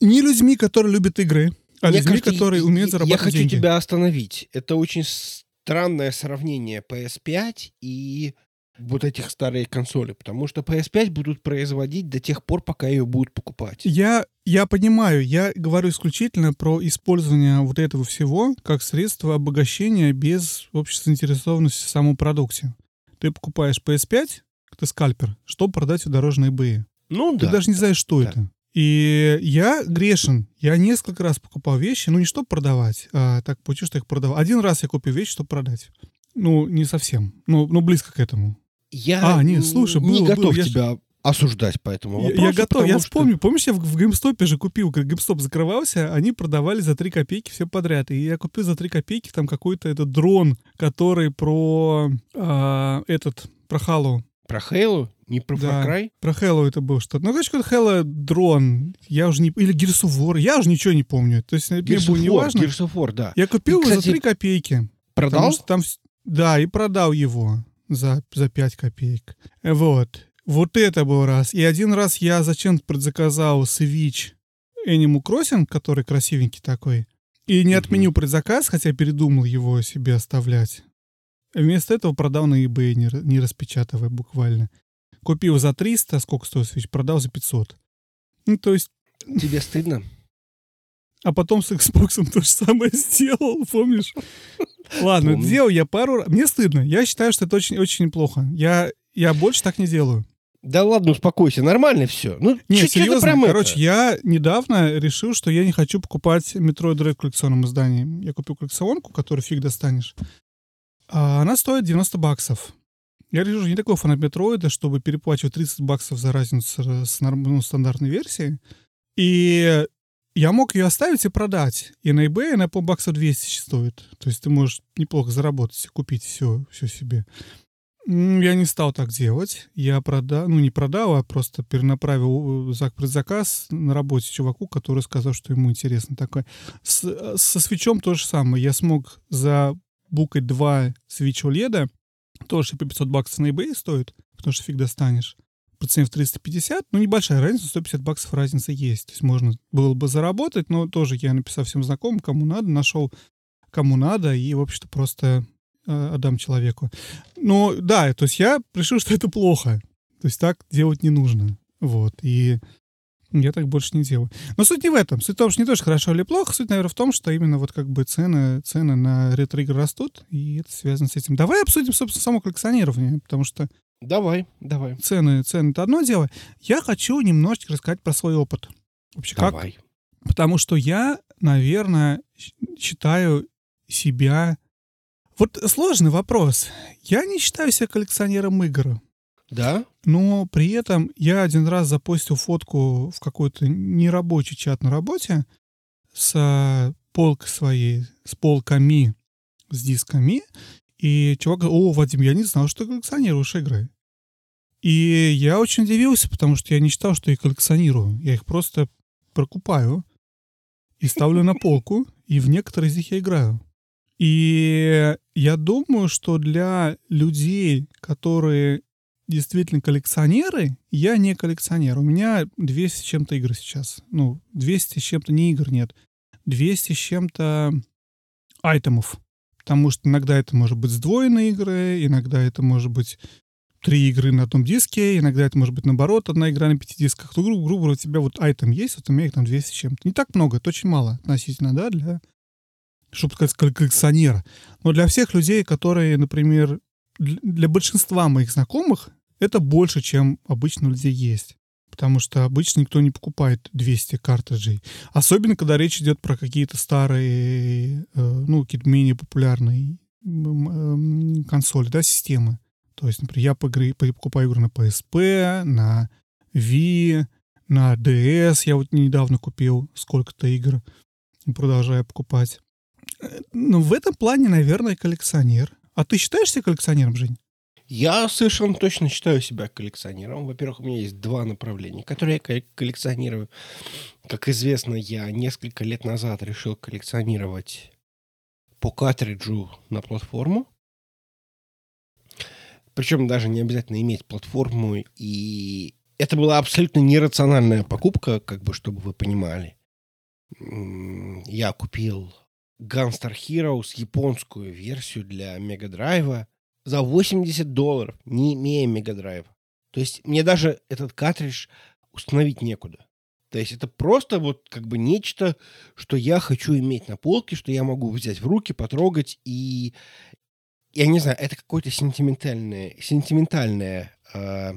Не людьми, которые любят игры, а Мне людьми, кажется, которые умеют зарабатывать Я хочу деньги. тебя остановить. Это очень странное сравнение PS5 и вот этих старые консоли, потому что PS5 будут производить до тех пор, пока ее будут покупать. Я, я понимаю, я говорю исключительно про использование вот этого всего как средство обогащения без общей заинтересованности в самом продукте ты покупаешь PS5, ты скальпер, чтобы продать в дорожные бои. Ну ты да. даже не знаешь, что да. это. И я грешен. Я несколько раз покупал вещи, ну не чтобы продавать, а так получилось, что я их продавал. Один раз я купил вещи, чтобы продать. Ну, не совсем. Ну, ну близко к этому. Я а, нет, слушай, не было, готов было, тебя осуждать по этому Я, вопросу. я готов, я что- вспомню. Помнишь, я в, в GameStop же купил, как GameStop закрывался, они продавали за 3 копейки все подряд. И я купил за 3 копейки там какой-то этот дрон, который про а, этот, про Halo. Про Хейлу, не про Да. Cry. Про Halo это был что-то. Ну, короче, какой-то Halo дрон. Я уже не... Или War. Я уже ничего не помню. То есть мне Gears было of не важно. War, да. Я купил И, его кстати, за 3 копейки. Продал? там... Да, и продал его за, за 5 копеек. Э, Вот. Вот это был раз. И один раз я зачем-то предзаказал Switch Animal Crossing, который красивенький такой. И не Мгм. отменил предзаказ, хотя передумал его себе оставлять. Вместо этого продал на eBay, не, не распечатывая буквально. Купил за 300, сколько стоит Switch, продал за 500. Ну, то есть Тебе стыдно? а потом с Xbox то же самое сделал, помнишь? Ладно, Помню. сделал я пару раз. Мне стыдно. Я считаю, что это очень, очень неплохо. Я, я больше так не делаю. Да ладно, успокойся, нормально все. Ну, Не, чё- чё серьезно. прям это? Короче, я недавно решил, что я не хочу покупать Metroid Dread в коллекционном издании. Я купил коллекционку, которую фиг достанешь. А она стоит 90 баксов. Я решил, что не такой фанат Метроида, чтобы переплачивать 30 баксов за разницу с, ну, стандартной версией. И я мог ее оставить и продать. И на eBay она, по баксов 200 сейчас стоит. То есть ты можешь неплохо заработать, купить все, все себе. Я не стал так делать. Я продал, ну не продал, а просто перенаправил э, зак- предзаказ на работе чуваку, который сказал, что ему интересно такое. С- э, со свечом то же самое. Я смог забукать два свеча леда, тоже по 500 баксов на eBay стоит, потому что фиг достанешь. По цене в 350, ну небольшая разница, 150 баксов разница есть. То есть можно было бы заработать, но тоже я написал всем знакомым, кому надо, нашел кому надо, и, в общем-то, просто отдам человеку. Ну, да, то есть я решил, что это плохо. То есть так делать не нужно. Вот. И я так больше не делаю. Но суть не в этом. Суть в том, что не то, что хорошо или плохо. Суть, наверное, в том, что именно вот как бы цены, цены на ретро-игры растут, и это связано с этим. Давай обсудим, собственно, само коллекционирование, потому что Давай, давай. цены, цены — это одно дело. Я хочу немножечко рассказать про свой опыт. Вообще, как Давай. Потому что я, наверное, считаю себя... Вот сложный вопрос. Я не считаю себя коллекционером игр. Да? Но при этом я один раз запостил фотку в какой-то нерабочий чат на работе с э, полкой своей, с полками, с дисками. И чувак говорит, о, Вадим, я не знал, что ты коллекционируешь игры. И я очень удивился, потому что я не считал, что я коллекционирую. Я их просто прокупаю и ставлю на полку, и в некоторые из них я играю. И я думаю, что для людей, которые действительно коллекционеры, я не коллекционер. У меня 200 с чем-то игр сейчас. Ну, 200 с чем-то не игр нет. 200 с чем-то айтемов. Потому что иногда это может быть сдвоенные игры, иногда это может быть три игры на одном диске, иногда это может быть наоборот, одна игра на пяти дисках. Ну, грубо, грубо говоря, у тебя вот айтем есть, вот у меня их там 200 с чем-то. Не так много, это очень мало относительно, да, для, чтобы сказать, кол- коллекционера. Но для всех людей, которые, например, для, большинства моих знакомых, это больше, чем обычно у людей есть. Потому что обычно никто не покупает 200 картриджей. Особенно, когда речь идет про какие-то старые, э, ну, какие-то менее популярные консоли, да, системы. То есть, например, я покупаю игры на PSP, на Wii, на DS. Я вот недавно купил сколько-то игр продолжаю покупать. Ну, в этом плане, наверное, коллекционер. А ты считаешь себя коллекционером, Жень? Я совершенно точно считаю себя коллекционером. Во-первых, у меня есть два направления, которые я ко- коллекционирую. Как известно, я несколько лет назад решил коллекционировать по картриджу на платформу. Причем даже не обязательно иметь платформу. И это была абсолютно нерациональная покупка, как бы, чтобы вы понимали. Я купил Gunstar Heroes японскую версию для Мега Драйва за 80 долларов, не имея мегадрайва. То есть мне даже этот картридж установить некуда. То есть это просто вот как бы нечто, что я хочу иметь на полке, что я могу взять в руки, потрогать и я не знаю, это какое-то сентиментальное, сентиментальное э,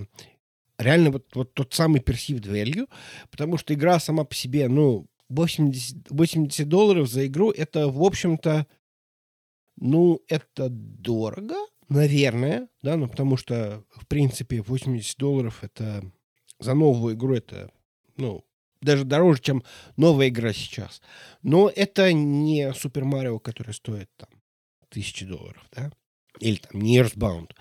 реально вот, вот тот самый perceived value, потому что игра сама по себе, ну, 80, 80 долларов за игру, это, в общем-то, ну, это дорого, наверное, да, ну, потому что, в принципе, 80 долларов это, за новую игру это, ну, даже дороже, чем новая игра сейчас. Но это не Супер Марио, который стоит там тысячи долларов, да? Или там не Earthbound.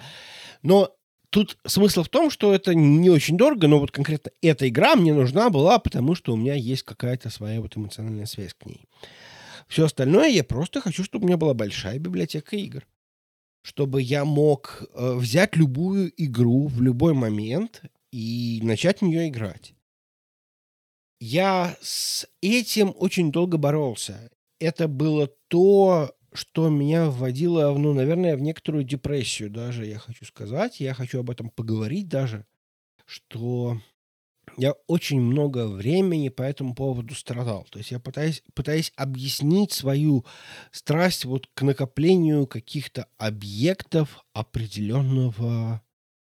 Но тут смысл в том, что это не очень дорого, но вот конкретно эта игра мне нужна была, потому что у меня есть какая-то своя вот эмоциональная связь к ней. Все остальное я просто хочу, чтобы у меня была большая библиотека игр. Чтобы я мог э, взять любую игру в любой момент и начать в нее играть. Я с этим очень долго боролся. Это было то, что меня вводило, ну, наверное, в некоторую депрессию даже, я хочу сказать. Я хочу об этом поговорить даже, что я очень много времени по этому поводу страдал. То есть я пытаюсь, пытаюсь объяснить свою страсть вот к накоплению каких-то объектов определенного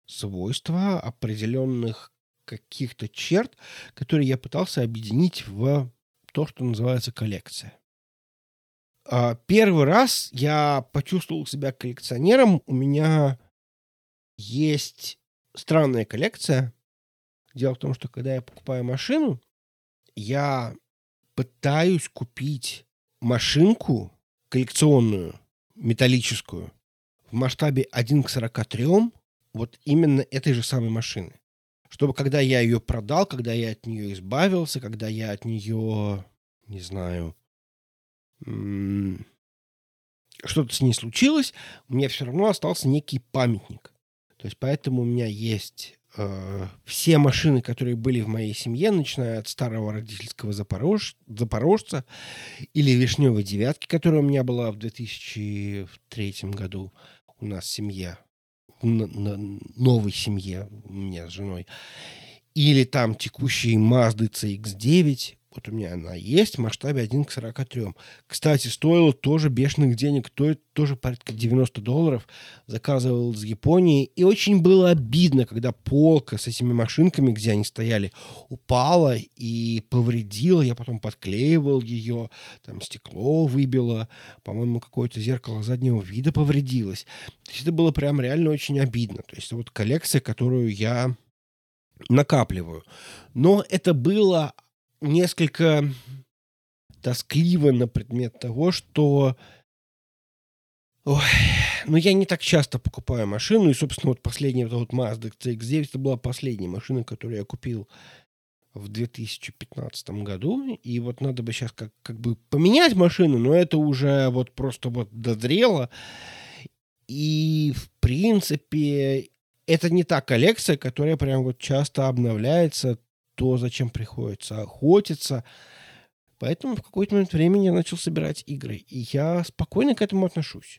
свойства, определенных каких-то черт, которые я пытался объединить в то, что называется коллекция. А, первый раз я почувствовал себя коллекционером. У меня есть странная коллекция. Дело в том, что когда я покупаю машину, я пытаюсь купить машинку коллекционную, металлическую, в масштабе 1 к 43, вот именно этой же самой машины чтобы когда я ее продал, когда я от нее избавился, когда я от нее, не знаю, что-то с ней случилось, у меня все равно остался некий памятник. То есть поэтому у меня есть э, все машины, которые были в моей семье, начиная от старого родительского запорож... запорожца или вишневой девятки, которая у меня была в 2003 году у нас в семье новой семье у меня с женой, или там текущий Mazda CX-9, вот у меня она есть в масштабе 1 к 43. Кстати, стоило тоже бешеных денег, стоит тоже порядка 90 долларов. Заказывал из Японии. И очень было обидно, когда полка с этими машинками, где они стояли, упала и повредила. Я потом подклеивал ее, там стекло выбило. По-моему, какое-то зеркало заднего вида повредилось. То есть это было прям реально очень обидно. То есть вот коллекция, которую я накапливаю. Но это было несколько тоскливо на предмет того, что Ой, ну я не так часто покупаю машину, и, собственно, вот последняя вот, вот Mazda CX-9, это была последняя машина, которую я купил в 2015 году, и вот надо бы сейчас как, как бы поменять машину, но это уже вот просто вот дозрело, и, в принципе, это не та коллекция, которая прям вот часто обновляется, то, зачем приходится охотиться. Поэтому в какой-то момент времени я начал собирать игры. И я спокойно к этому отношусь.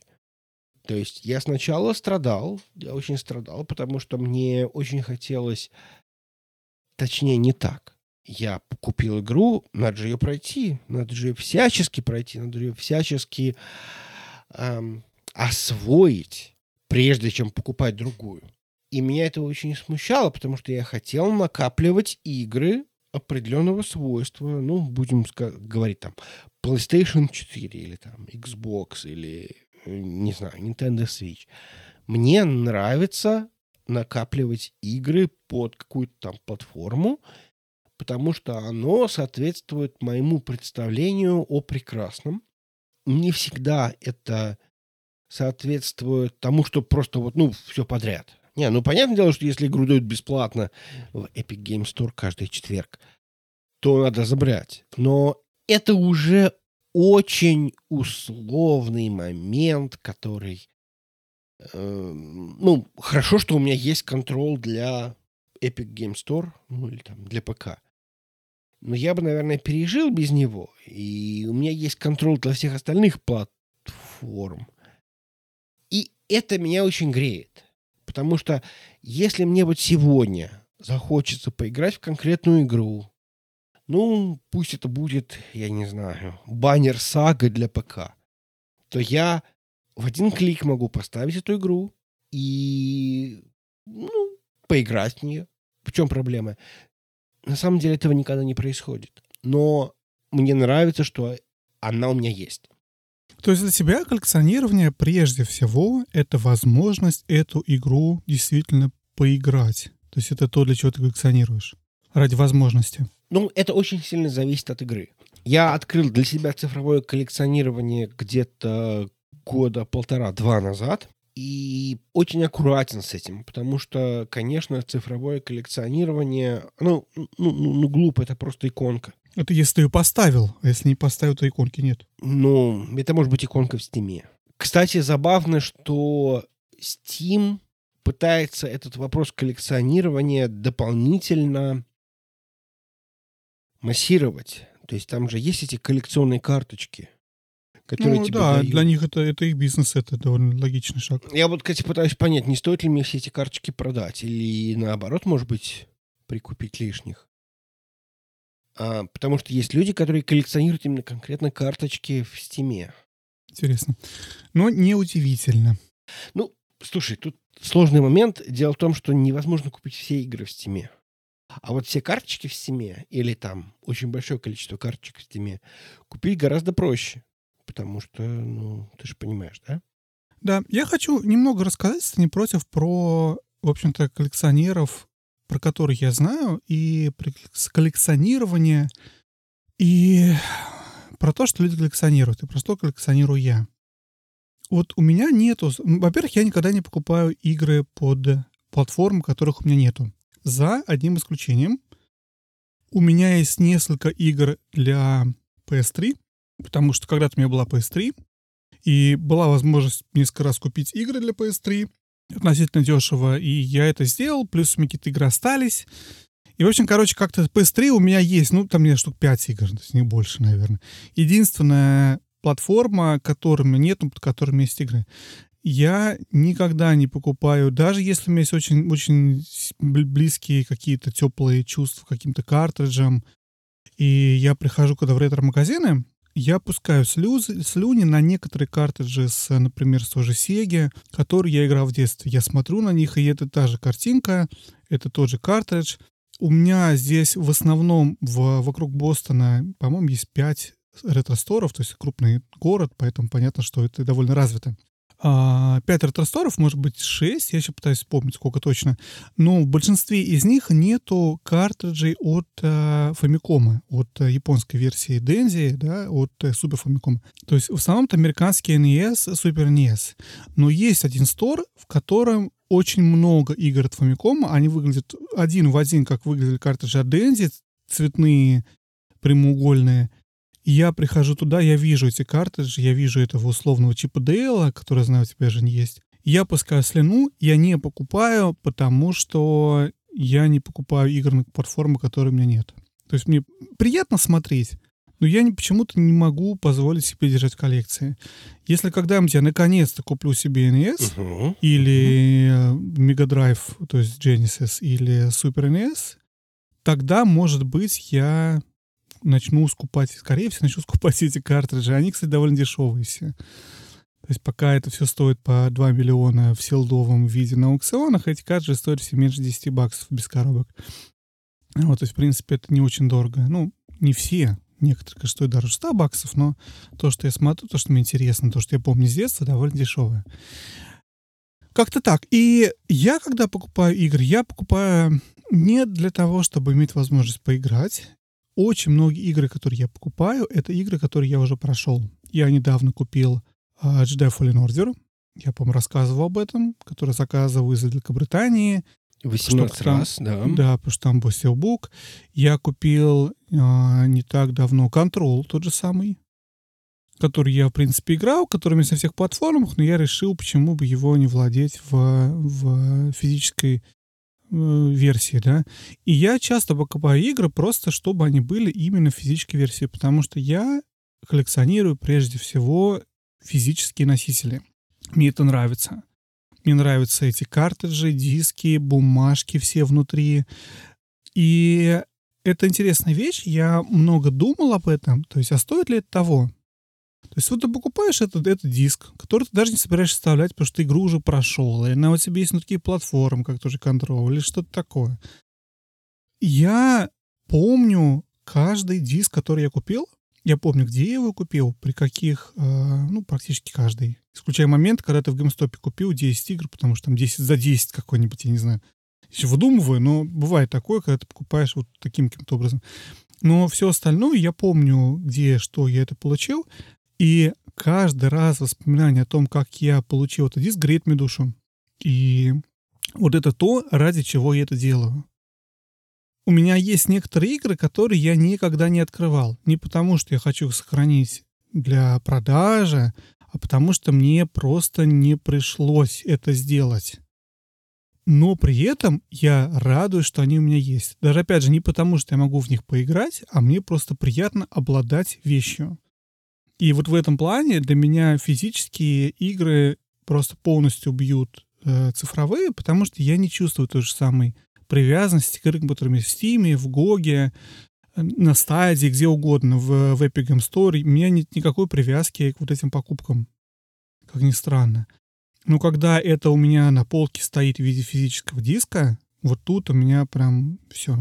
То есть я сначала страдал, я очень страдал, потому что мне очень хотелось, точнее не так. Я купил игру, надо же ее пройти, надо же ее всячески пройти, надо же ее всячески эм, освоить, прежде чем покупать другую. И меня это очень смущало, потому что я хотел накапливать игры определенного свойства, ну, будем говорить там, PlayStation 4 или там Xbox или, э, не знаю, Nintendo Switch. Мне нравится накапливать игры под какую-то там платформу, потому что оно соответствует моему представлению о прекрасном. Не всегда это соответствует тому, что просто вот, ну, все подряд. Не, ну понятное дело, что если игру дают бесплатно в Epic Game Store каждый четверг, то надо забрать. Но это уже очень условный момент, который... Э, ну, хорошо, что у меня есть контроль для Epic Game Store, ну или там для ПК. Но я бы, наверное, пережил без него. И у меня есть контроль для всех остальных платформ. И это меня очень греет. Потому что если мне вот сегодня захочется поиграть в конкретную игру, ну, пусть это будет, я не знаю, баннер сага для ПК, то я в один клик могу поставить эту игру и, ну, поиграть в нее. В чем проблема? На самом деле этого никогда не происходит. Но мне нравится, что она у меня есть. То есть для тебя коллекционирование прежде всего это возможность эту игру действительно поиграть. То есть это то, для чего ты коллекционируешь. ради возможности. Ну, это очень сильно зависит от игры. Я открыл для себя цифровое коллекционирование где-то года полтора-два назад и очень аккуратен с этим, потому что, конечно, цифровое коллекционирование, ну, ну, ну, ну глупо, это просто иконка. Это если ты ее поставил, а если не поставил, то иконки нет. Ну, это может быть иконка в Стиме. Кстати, забавно, что Steam пытается этот вопрос коллекционирования дополнительно массировать. То есть там же есть эти коллекционные карточки, которые ну, тебе да, дают. для них это, это их бизнес, это довольно логичный шаг. Я вот, кстати, пытаюсь понять, не стоит ли мне все эти карточки продать или наоборот, может быть, прикупить лишних. А, потому что есть люди, которые коллекционируют именно конкретно карточки в Стиме. Интересно. Но неудивительно. Ну, слушай, тут сложный момент. Дело в том, что невозможно купить все игры в Стиме. А вот все карточки в Стиме, или там очень большое количество карточек в Стиме, купить гораздо проще. Потому что, ну, ты же понимаешь, да? Да, я хочу немного рассказать, если не против, про, в общем-то, коллекционеров, про которых я знаю, и про коллекционирование, и про то, что люди коллекционируют, и про что коллекционирую я. Вот у меня нету... Во-первых, я никогда не покупаю игры под платформы, которых у меня нету. За одним исключением. У меня есть несколько игр для PS3, потому что когда-то у меня была PS3, и была возможность несколько раз купить игры для PS3 относительно дешево, и я это сделал, плюс у меня какие-то игры остались. И, в общем, короче, как-то PS3 у меня есть, ну, там, мне штук 5 игр, то есть не больше, наверное. Единственная платформа, которой у меня нет, под которыми есть игры. Я никогда не покупаю, даже если у меня есть очень, очень близкие какие-то теплые чувства к каким-то картриджам, и я прихожу когда в ретро-магазины, я пускаю слюзы, слюни на некоторые картриджи, с, например, с той же которые я играл в детстве. Я смотрю на них, и это та же картинка, это тот же картридж, у меня здесь в основном в, вокруг Бостона, по-моему, есть пять ретро-сторов, то есть крупный город, поэтому понятно, что это довольно развито. А, пять ретро-сторов, может быть, шесть, я еще пытаюсь вспомнить, сколько точно. Но в большинстве из них нету картриджей от э, Famicom, от э, японской версии Denzi, да, от э, Super Famicom. То есть в основном это американский NES, Super NES. Но есть один стор, в котором очень много игр от Famicom. Они выглядят один в один, как выглядели картриджи от Denzi, цветные, прямоугольные. Я прихожу туда, я вижу эти картриджи, я вижу этого условного чипа Дейла, который, знаю, у тебя же не есть. Я пускаю слюну, я не покупаю, потому что я не покупаю игры на платформы, которые у меня нет. То есть мне приятно смотреть, но я почему-то не могу позволить себе держать коллекции. Если когда-нибудь я наконец-то куплю себе NES uh-huh. или uh-huh. Mega Drive, то есть Genesis, или Super NES, тогда, может быть, я начну скупать, скорее всего, начну скупать эти картриджи. Они, кстати, довольно дешевые все. То есть пока это все стоит по 2 миллиона в селдовом виде на аукционах, эти картриджи стоят все меньше 10 баксов без коробок. Вот, то есть, в принципе, это не очень дорого. Ну, не все, Некоторые, стоят дороже 100 баксов, но то, что я смотрю, то, что мне интересно, то, что я помню с детства, довольно дешевое. Как-то так. И я, когда покупаю игры, я покупаю не для того, чтобы иметь возможность поиграть. Очень многие игры, которые я покупаю, это игры, которые я уже прошел. Я недавно купил uh, Jedi Fallen Order. Я, по-моему, рассказывал об этом, который заказывал из Великобритании. 18 раз, там, да. Да, потому что там был Steelbook. Я купил а, не так давно Control, тот же самый, который я, в принципе, играл, который есть на всех платформах, но я решил, почему бы его не владеть в, в физической версии, да. И я часто покупаю игры просто, чтобы они были именно в физической версии, потому что я коллекционирую прежде всего физические носители. Мне это нравится. Мне нравятся эти картриджи, диски, бумажки все внутри. И это интересная вещь. Я много думал об этом. То есть, а стоит ли это того? То есть вот ты покупаешь этот, этот диск, который ты даже не собираешься вставлять, потому что ты игру уже прошел, или на у тебя есть ну, такие платформы, как тоже Control, или что-то такое. Я помню каждый диск, который я купил, я помню, где я его купил, при каких, э, ну, практически каждый. Исключая момент, когда ты в GameStop купил 10 игр, потому что там 10 за 10 какой-нибудь, я не знаю. еще выдумываю, но бывает такое, когда ты покупаешь вот таким каким-то образом. Но все остальное я помню, где, что я это получил, и каждый раз воспоминание о том, как я получил этот диск, греет мне душу. И вот это то, ради чего я это делаю. У меня есть некоторые игры, которые я никогда не открывал. Не потому, что я хочу их сохранить для продажи, а потому что мне просто не пришлось это сделать. Но при этом я радуюсь, что они у меня есть. Даже опять же не потому, что я могу в них поиграть, а мне просто приятно обладать вещью. И вот в этом плане для меня физические игры просто полностью бьют э, цифровые, потому что я не чувствую той же самой привязанности к играм, которыми в Steam, в Гоге, на стадии, где угодно, в, в Epic Game Store. У меня нет никакой привязки к вот этим покупкам, как ни странно. Но когда это у меня на полке стоит в виде физического диска, вот тут у меня прям все.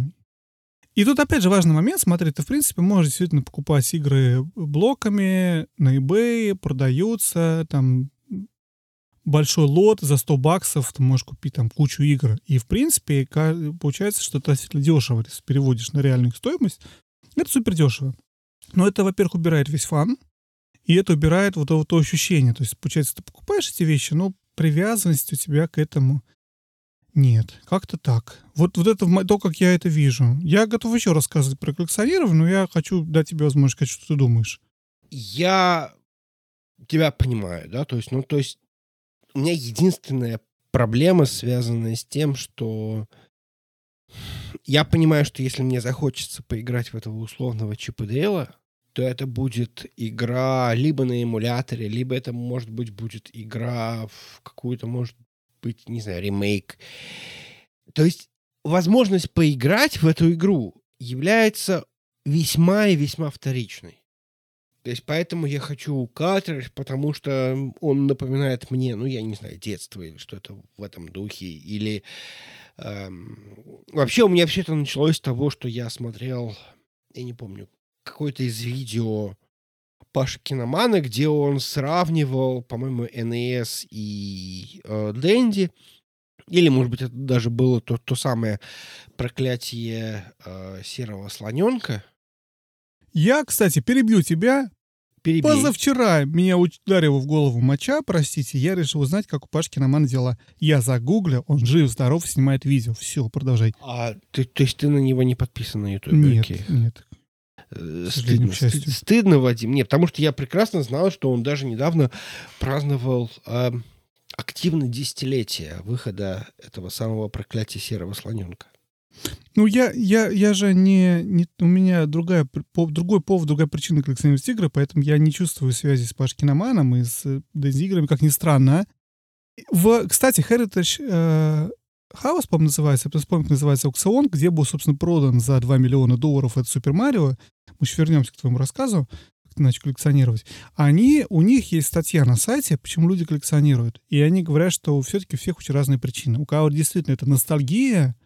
И тут опять же важный момент, смотри, ты в принципе можешь действительно покупать игры блоками на eBay, продаются, там большой лот за 100 баксов, ты можешь купить там кучу игр. И в принципе получается, что это относительно дешево, если переводишь на реальную стоимость. Это супер дешево. Но это, во-первых, убирает весь фан, и это убирает вот это, то ощущение. То есть, получается, ты покупаешь эти вещи, но привязанность у тебя к этому нет. Как-то так. Вот, вот это то, как я это вижу. Я готов еще рассказывать про коллекционирование, но я хочу дать тебе возможность сказать, что ты думаешь. Я тебя понимаю, да, то есть, ну, то есть, у меня единственная проблема, связанная с тем, что я понимаю, что если мне захочется поиграть в этого условного Чипа Дейла, то это будет игра либо на эмуляторе, либо это, может быть, будет игра в какую-то, может быть, не знаю, ремейк. То есть возможность поиграть в эту игру является весьма и весьма вторичной. То есть поэтому я хочу картридж, потому что он напоминает мне, ну, я не знаю, детство или что-то в этом духе. Или эм, вообще у меня все это началось с того, что я смотрел, я не помню, какое-то из видео Паши Киномана, где он сравнивал, по-моему, NES и э, Дэнди. Или, может быть, это даже было то, то самое проклятие э, серого слоненка. Я, кстати, перебью тебя. Перебей. Позавчера меня ударило в голову моча, простите, я решил узнать, как у Пашки Киномана дела. Я загуглил, он жив-здоров, снимает видео. Все, продолжай. А ты, то есть ты на него не подписан на YouTube? Нет, Окей. нет. Э, стыдно, стыд, стыдно, Вадим. Нет, потому что я прекрасно знал, что он даже недавно праздновал э, активно десятилетие выхода этого самого проклятия серого слоненка. Ну, я, я, я же не, не... У меня другая, по, другой повод, другая причина коллекционировать игры, поэтому я не чувствую связи с Пашкиноманом и с Дэнди играми, как ни странно. В, кстати, Heritage э, House, по-моему, называется, вспомнил, называется аукцион, где был, собственно, продан за 2 миллиона долларов этот Супер Марио. Мы еще вернемся к твоему рассказу, как ты начал коллекционировать. Они, у них есть статья на сайте, почему люди коллекционируют. И они говорят, что все-таки у всех очень разные причины. У кого действительно это ностальгия,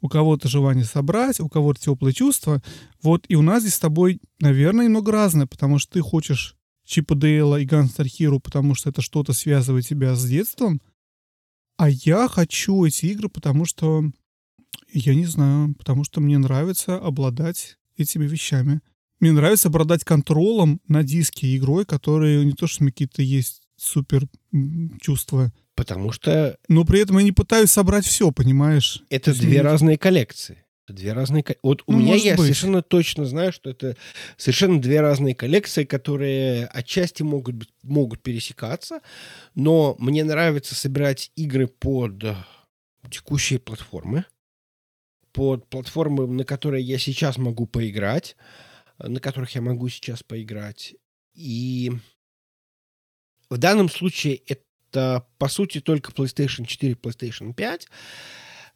у кого-то желание собрать, у кого-то теплые чувства. Вот, и у нас здесь с тобой, наверное, немного разное, потому что ты хочешь Чипа Дейла и Гангстер Хиру, потому что это что-то связывает тебя с детством, а я хочу эти игры, потому что, я не знаю, потому что мне нравится обладать этими вещами. Мне нравится обладать контролем на диске игрой, которые не то, что какие-то есть супер чувства. Потому что... Но при этом я не пытаюсь собрать все, понимаешь? Это две разные коллекции. Это две разные... Вот у ну, меня я быть. совершенно точно знаю, что это совершенно две разные коллекции, которые отчасти могут, быть, могут пересекаться, но мне нравится собирать игры под текущие платформы, под платформы, на которые я сейчас могу поиграть, на которых я могу сейчас поиграть. И в данном случае это, по сути, только PlayStation 4, PlayStation 5.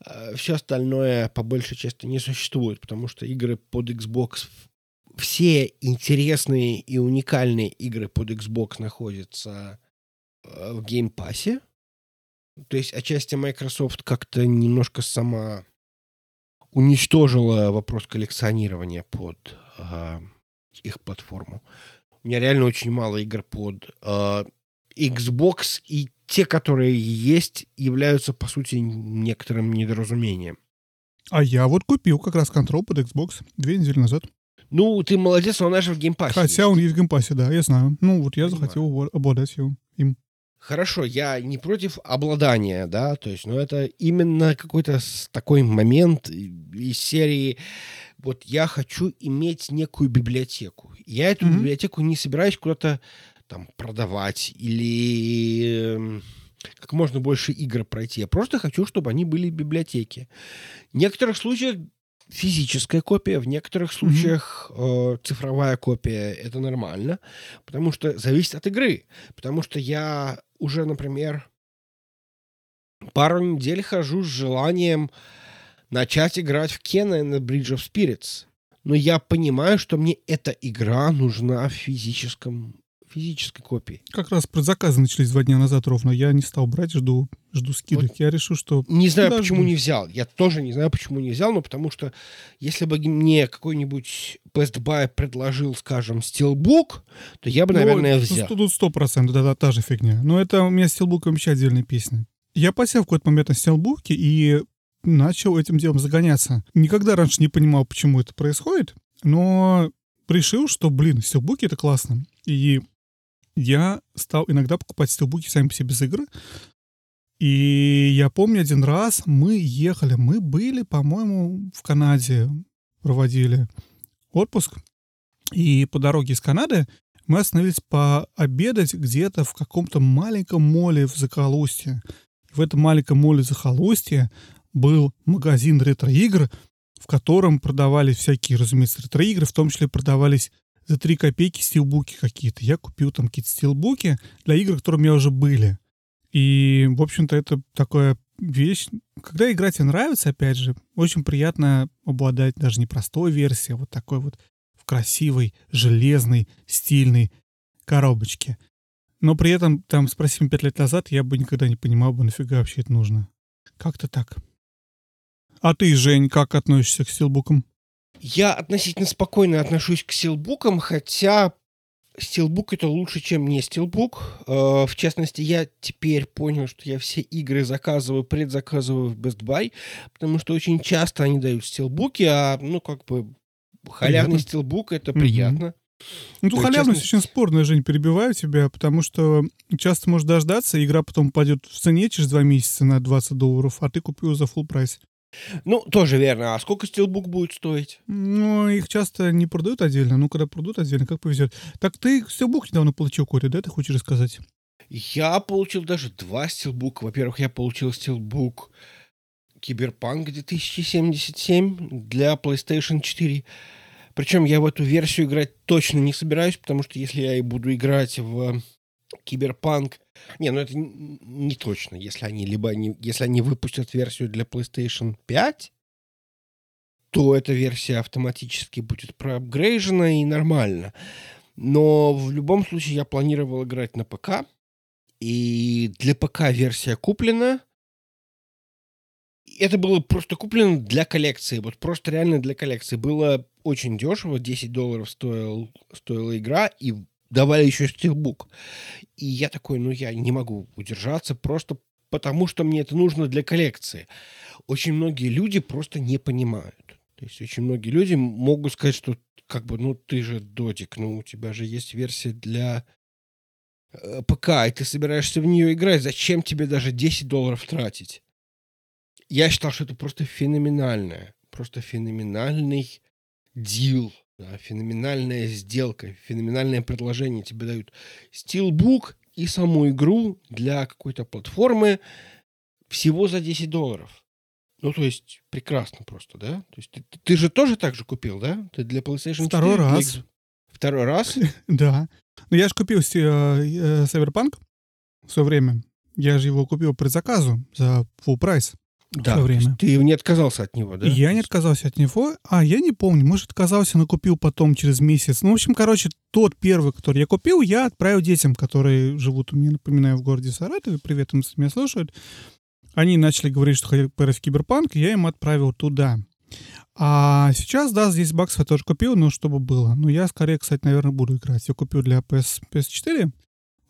Э, Все остальное, по большей части, не существует, потому что игры под Xbox все интересные и уникальные игры под Xbox находятся э, в Game Pass. То есть отчасти Microsoft как-то немножко сама уничтожила вопрос коллекционирования под э, их платформу. У меня реально очень мало игр под э, Xbox и те, которые есть, являются, по сути, некоторым недоразумением. А я вот купил как раз Control под Xbox две недели назад. Ну, ты молодец, он даже в Game Pass е. Хотя есть. он есть в Game Pass е, да, я знаю. Ну, вот я Понимаю. захотел обладать его, им. Хорошо, я не против обладания, да, то есть, но это именно какой-то такой момент из серии вот я хочу иметь некую библиотеку. Я эту Мгм. библиотеку не собираюсь куда-то там продавать или эм, как можно больше игр пройти. Я просто хочу, чтобы они были в библиотеке. В некоторых случаях физическая копия, в некоторых случаях э, цифровая копия это нормально, потому что зависит от игры. Потому что я уже, например, пару недель хожу с желанием начать играть в Kena and the Bridge of Spirits. Но я понимаю, что мне эта игра нужна в физическом физической копии. Как раз предзаказы начались два дня назад ровно. Я не стал брать, жду, жду скидок. Я решил, что... Не знаю, Даже почему не. взял. Я тоже не знаю, почему не взял, но потому что если бы мне какой-нибудь Best Buy предложил, скажем, Steelbook, то я бы, наверное, ну, взял. сто- Тут сто процентов, да, да, та же фигня. Но это у меня стилбуком вообще отдельная песня. Я посел в какой-то момент на стилбуке и начал этим делом загоняться. Никогда раньше не понимал, почему это происходит, но решил, что, блин, стилбуки — это классно. И я стал иногда покупать стилбуки сами по себе без игры. И я помню один раз мы ехали, мы были, по-моему, в Канаде, проводили отпуск. И по дороге из Канады мы остановились пообедать где-то в каком-то маленьком моле в Заколустье. В этом маленьком моле Захолустье был магазин ретро-игр, в котором продавались всякие, разумеется, ретро-игры, в том числе продавались за 3 копейки стилбуки какие-то. Я купил там какие-то стилбуки для игр, которые у меня уже были. И, в общем-то, это такая вещь. Когда игра тебе нравится, опять же, очень приятно обладать даже не простой версией, а вот такой вот в красивой, железной, стильной коробочке. Но при этом, там, спроси меня пять лет назад, я бы никогда не понимал бы, нафига вообще это нужно. Как-то так. А ты, Жень, как относишься к стилбукам? Я относительно спокойно отношусь к стилбукам, хотя стилбук это лучше, чем не стилбук. Э, В частности, я теперь понял, что я все игры заказываю, предзаказываю в Best Buy, потому что очень часто они дают стилбуки, а, ну, как бы, халявный Приятно. стилбук это приятно. Ну, То тут халявность очень спорная, Жень, перебиваю тебя, потому что часто можешь дождаться, игра потом упадет в цене через два месяца на 20 долларов, а ты купил за full прайс. Ну, тоже верно. А сколько стилбук будет стоить? Ну, их часто не продают отдельно, ну, когда продают отдельно, как повезет. Так ты стилбук недавно получил, Коля, да, ты хочешь рассказать? Я получил даже два стилбука. Во-первых, я получил стилбук Киберпанк 2077 для PlayStation 4. Причем я в эту версию играть точно не собираюсь, потому что если я и буду играть в Киберпанк... Не, ну это не точно. Если они либо они, если они выпустят версию для PlayStation 5, то эта версия автоматически будет проапгрейжена и нормально. Но в любом случае я планировал играть на ПК, и для ПК версия куплена. Это было просто куплено для коллекции. Вот просто реально для коллекции. Было очень дешево. 10 долларов стоил, стоила игра. И давали еще стилбук. И я такой, ну я не могу удержаться. Просто потому, что мне это нужно для коллекции. Очень многие люди просто не понимают. То есть очень многие люди могут сказать, что как бы, ну ты же додик, ну у тебя же есть версия для э, ПК, и ты собираешься в нее играть, зачем тебе даже 10 долларов тратить? Я считал, что это просто феноменальное, просто феноменальный дил, да, феноменальная сделка, феноменальное предложение тебе дают. Steelbook и саму игру для какой-то платформы всего за 10 долларов. Ну, то есть, прекрасно просто, да? То есть, ты, ты же тоже так же купил, да? Ты для PlayStation 4? Второй для раз. Второй раз? Да. Ну, я же купил э, э, Cyberpunk в свое время. Я же его купил по предзаказу за full прайс. Да. Есть время. Ты не отказался от него, да? Я не отказался от него. А, я не помню. Может, отказался, но купил потом через месяц. Ну, в общем, короче, тот первый, который я купил, я отправил детям, которые живут у меня, напоминаю, в городе Саратове. Привет, им, меня слушают. Они начали говорить, что хотят поиграть в Киберпанк, и я им отправил туда. А сейчас, да, здесь баксов я тоже купил, но чтобы было. Но я скорее, кстати, наверное, буду играть. Я купил для PS, PS4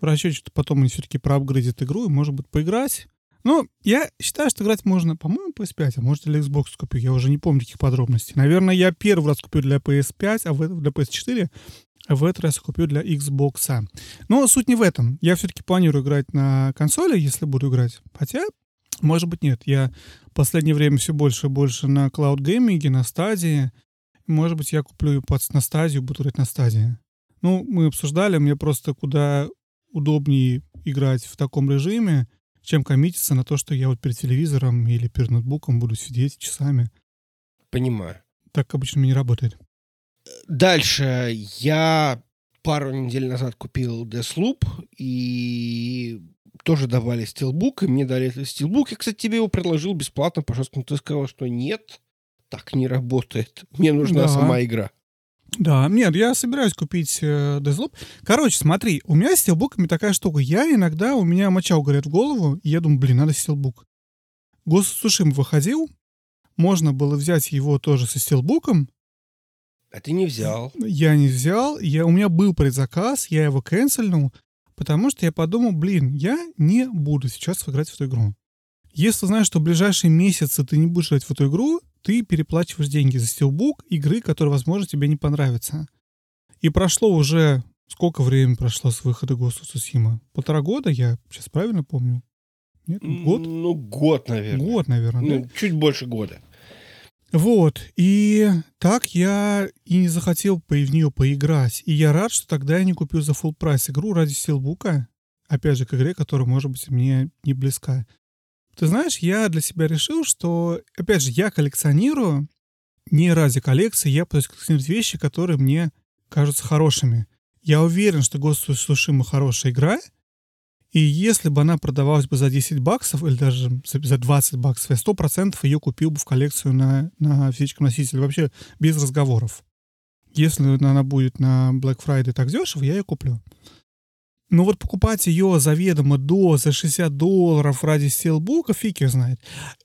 в расчете, что потом они все-таки проапгрейдят игру и, может быть, поиграть. Но я считаю, что играть можно, по-моему, PS5, а может, для Xbox купил. Я уже не помню таких подробностей. Наверное, я первый раз купил для PS5, а в, для PS4, а в этот раз купил для Xbox. Но суть не в этом. Я все-таки планирую играть на консоли, если буду играть. Хотя, может быть, нет. Я в последнее время все больше и больше на клауд-гейминге, на стадии. Может быть, я куплю на стадию, буду играть на стадии. Ну, мы обсуждали, мне просто куда удобнее играть в таком режиме, чем коммититься на то, что я вот перед телевизором или перед ноутбуком буду сидеть часами. Понимаю. Так обычно не работает. Дальше я пару недель назад купил Deathloop, и тоже давали стилбук, и мне дали этот стилбук. Я, кстати, тебе его предложил бесплатно, пожалуйста, но ты сказал, что нет, так не работает. Мне нужна да. сама игра. Да, нет, я собираюсь купить э, Deathloop. Короче, смотри, у меня с стилбуками такая штука. Я иногда, у меня моча угорит в голову, и я думаю, блин, надо стилбук. Ghost Сушим выходил, можно было взять его тоже со стилбуком. А ты не взял. Я не взял. Я, у меня был предзаказ, я его канцельнул, потому что я подумал, блин, я не буду сейчас играть в эту игру. Если знаешь, что в ближайшие месяцы ты не будешь играть в эту игру, ты переплачиваешь деньги за стилбук игры, которая, возможно, тебе не понравится. И прошло уже... Сколько времени прошло с выхода of Tsushima? Полтора года, я сейчас правильно помню? Нет, год? Ну, год, наверное. Год, наверное, ну, да? Чуть больше года. Вот, и так я и не захотел в нее поиграть. И я рад, что тогда я не купил за full прайс игру ради стилбука, опять же, к игре, которая, может быть, мне не близка. Ты знаешь, я для себя решил, что, опять же, я коллекционирую не ради коллекции, я пытаюсь коллекционировать вещи, которые мне кажутся хорошими. Я уверен, что Ghost of Tsushima хорошая игра, и если бы она продавалась бы за 10 баксов или даже за 20 баксов, я 100% ее купил бы в коллекцию на, на физическом носителе, вообще без разговоров. Если она будет на Black Friday так дешево, я ее куплю. Но вот покупать ее заведомо до за 60 долларов ради стилбука, фиг знает.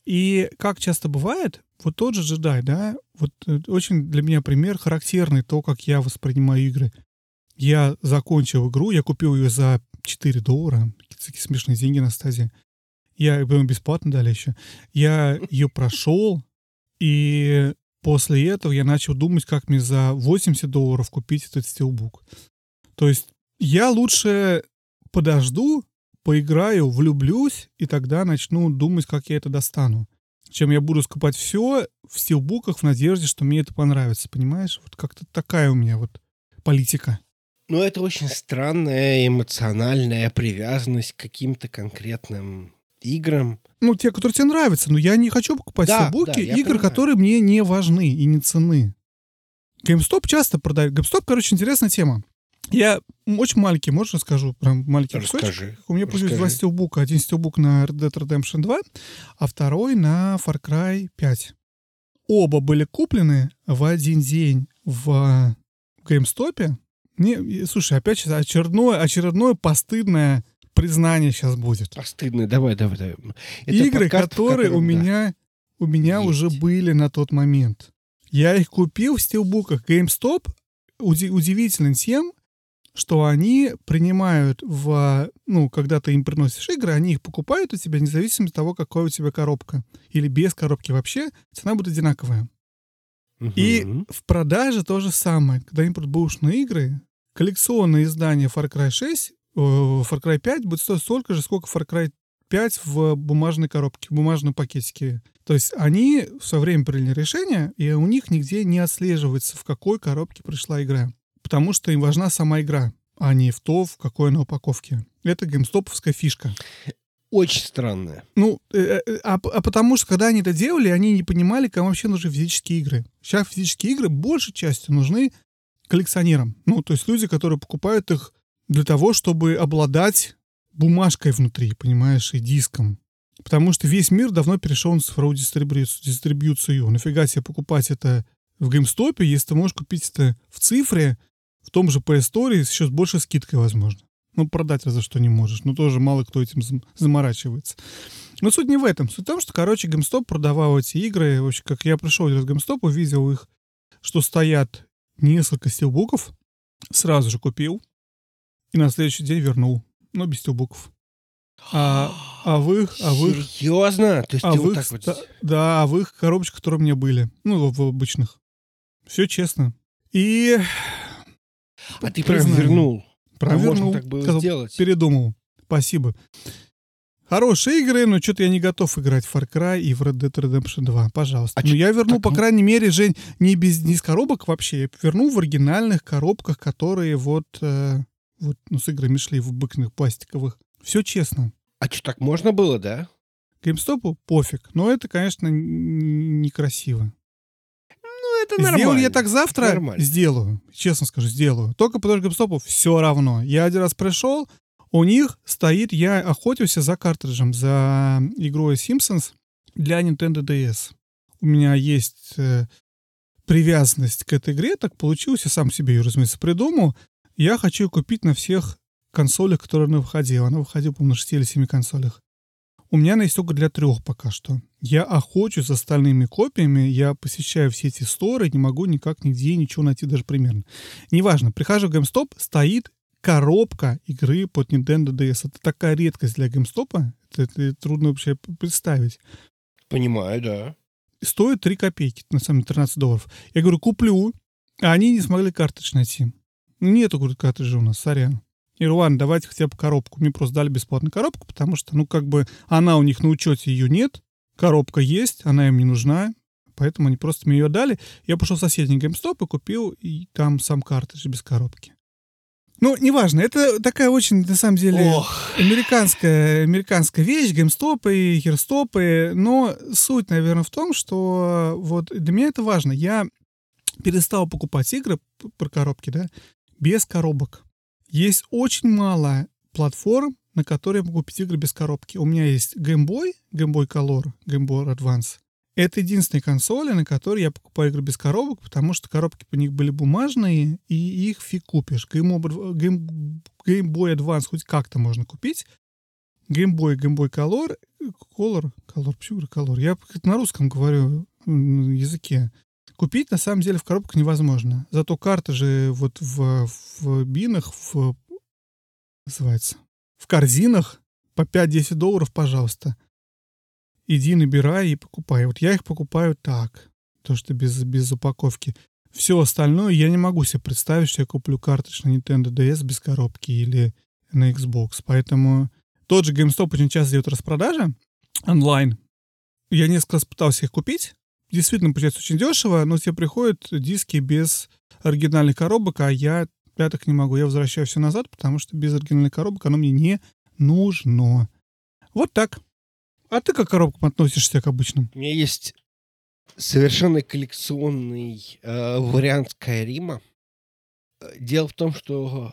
И как часто бывает, вот тот же джедай, да, вот э, очень для меня пример характерный то, как я воспринимаю игры. Я закончил игру, я купил ее за 4 доллара, такие смешные деньги на стадии. Я бесплатно дали еще. Я ее прошел, и после этого я начал думать, как мне за 80 долларов купить этот стилбук. То есть я лучше подожду, поиграю, влюблюсь, и тогда начну думать, как я это достану. Чем я буду скупать все в стилбуках в надежде, что мне это понравится, понимаешь? Вот как-то такая у меня вот политика. Ну, это очень странная эмоциональная привязанность к каким-то конкретным играм. Ну, те, которые тебе нравятся. Но я не хочу покупать да, стилбуки да, игр, понимаю. которые мне не важны и не цены. GameStop часто продает. GameStop, короче, интересная тема. Я очень маленький, можешь расскажу? Прям маленький Расскажи. кусочек. У меня появились два стилбука. Один стилбук на Red Dead Redemption 2, а второй на Far Cry 5. Оба были куплены в один день в GameStop. Не, слушай, опять сейчас очередное, очередное постыдное признание сейчас будет. Постыдное, давай, давай, давай. Это Игры, подкаст, которые у меня, у меня уже были на тот момент. Я их купил в стилбуках. GameStop удивительный тем, что они принимают в... Ну, когда ты им приносишь игры, они их покупают у тебя независимо от того, какая у тебя коробка. Или без коробки вообще, цена будет одинаковая. Угу. И в продаже то же самое. Когда продают бэушные игры, коллекционное издание Far Cry 6, э, Far Cry 5 будет стоить столько же, сколько Far Cry 5 в бумажной коробке, в бумажном пакетике. То есть они в свое время приняли решение, и у них нигде не отслеживается, в какой коробке пришла игра потому что им важна сама игра, а не в то, в какой она упаковке. Это геймстоповская фишка. Очень странная. Ну, э, э, а, а потому что, когда они это делали, они не понимали, кому вообще нужны физические игры. Сейчас физические игры большей частью нужны коллекционерам. Ну, то есть люди, которые покупают их для того, чтобы обладать бумажкой внутри, понимаешь, и диском. Потому что весь мир давно перешел на цифровую дистрибьюцию. дистрибьюцию. Нафига себе покупать это в геймстопе, если ты можешь купить это в цифре, в том же Store с еще с большей скидкой, возможно. Ну, продать разве что не можешь. Но тоже мало кто этим заморачивается. Но суть не в этом. Суть в том, что, короче, GameStop продавал эти игры. В общем, как я пришел из GameStop, увидел их, что стоят несколько стилбуков. Сразу же купил. И на следующий день вернул. но без стилбуков. А, а в их... А в их Серьезно? То есть а ты вот так вот... ста- да, а в их коробочках, которые у меня были. Ну, в, в обычных. Все честно. И А ты прям вернул. Провернул, можно так было сказал, сделать. передумал. Спасибо. Хорошие игры, но что-то я не готов играть в Far Cry и в Red Dead Redemption 2. Пожалуйста. А ну, чё- я верну, так по м- крайней мере, Жень, не, без, не из коробок вообще. Я верну в оригинальных коробках, которые вот, э, вот ну, с играми шли в обычных пластиковых. Все честно. А что, так можно было, да? GameStop пофиг. Но это, конечно, некрасиво. Это нормально. Сделаю я так завтра? Нормально. Сделаю. Честно скажу, сделаю. Только что GameStop все равно. Я один раз пришел, у них стоит, я охотился за картриджем, за игрой Simpsons для Nintendo DS. У меня есть э, привязанность к этой игре, так получилось, я сам себе ее, разумеется, придумал. Я хочу купить на всех консолях, которые она выходила. Она выходила, по-моему, на 6 или 7 консолях. У меня она есть только для трех пока что. Я охочусь за остальными копиями, я посещаю все эти сторы, не могу никак нигде ничего найти даже примерно. Неважно, прихожу в GameStop, стоит коробка игры под Nintendo DS. Это такая редкость для GameStop, это, это трудно вообще представить. Понимаю, да. Стоит 3 копейки, на самом деле 13 долларов. Я говорю, куплю, а они не смогли картридж найти. Нету, говорит, картриджа у нас, сорян. Говорю, ладно, давайте хотя бы коробку. Мне просто дали бесплатную коробку, потому что, ну, как бы, она у них на учете, ее нет. Коробка есть, она им не нужна. Поэтому они просто мне ее дали. Я пошел в соседний GameStop и купил, и там сам картридж без коробки. Ну, неважно, это такая очень, на самом деле, Ох, американская, американская вещь, геймстопы, херстопы, но суть, наверное, в том, что вот для меня это важно. Я перестал покупать игры про коробки, да, без коробок. Есть очень мало платформ, на которые я могу купить игры без коробки. У меня есть Game Boy, Game Boy Color, Game Boy Advance. Это единственные консоли, на которые я покупаю игры без коробок, потому что коробки по них были бумажные, и их фиг купишь. Game, Game, Game Boy Advance хоть как-то можно купить. Game Boy, Game Boy Color, Color, Color, почему Color? Я на русском говорю языке. Купить на самом деле в коробках невозможно. Зато карты же вот в, в бинах, в называется, в корзинах по 5-10 долларов, пожалуйста. Иди, набирай и покупай. Вот я их покупаю так, то, что без, без упаковки. Все остальное я не могу себе представить, что я куплю на Nintendo DS без коробки или на Xbox. Поэтому тот же GameStop очень часто делает распродажи онлайн. Я несколько раз пытался их купить. Действительно, получается очень дешево, но тебе приходят диски без оригинальных коробок, а я, я так не могу. Я возвращаю все назад, потому что без оригинальных коробок оно мне не нужно. Вот так. А ты как к коробкам относишься к обычным? у меня есть совершенно коллекционный э, вариант Скайрима. Дело в том, что,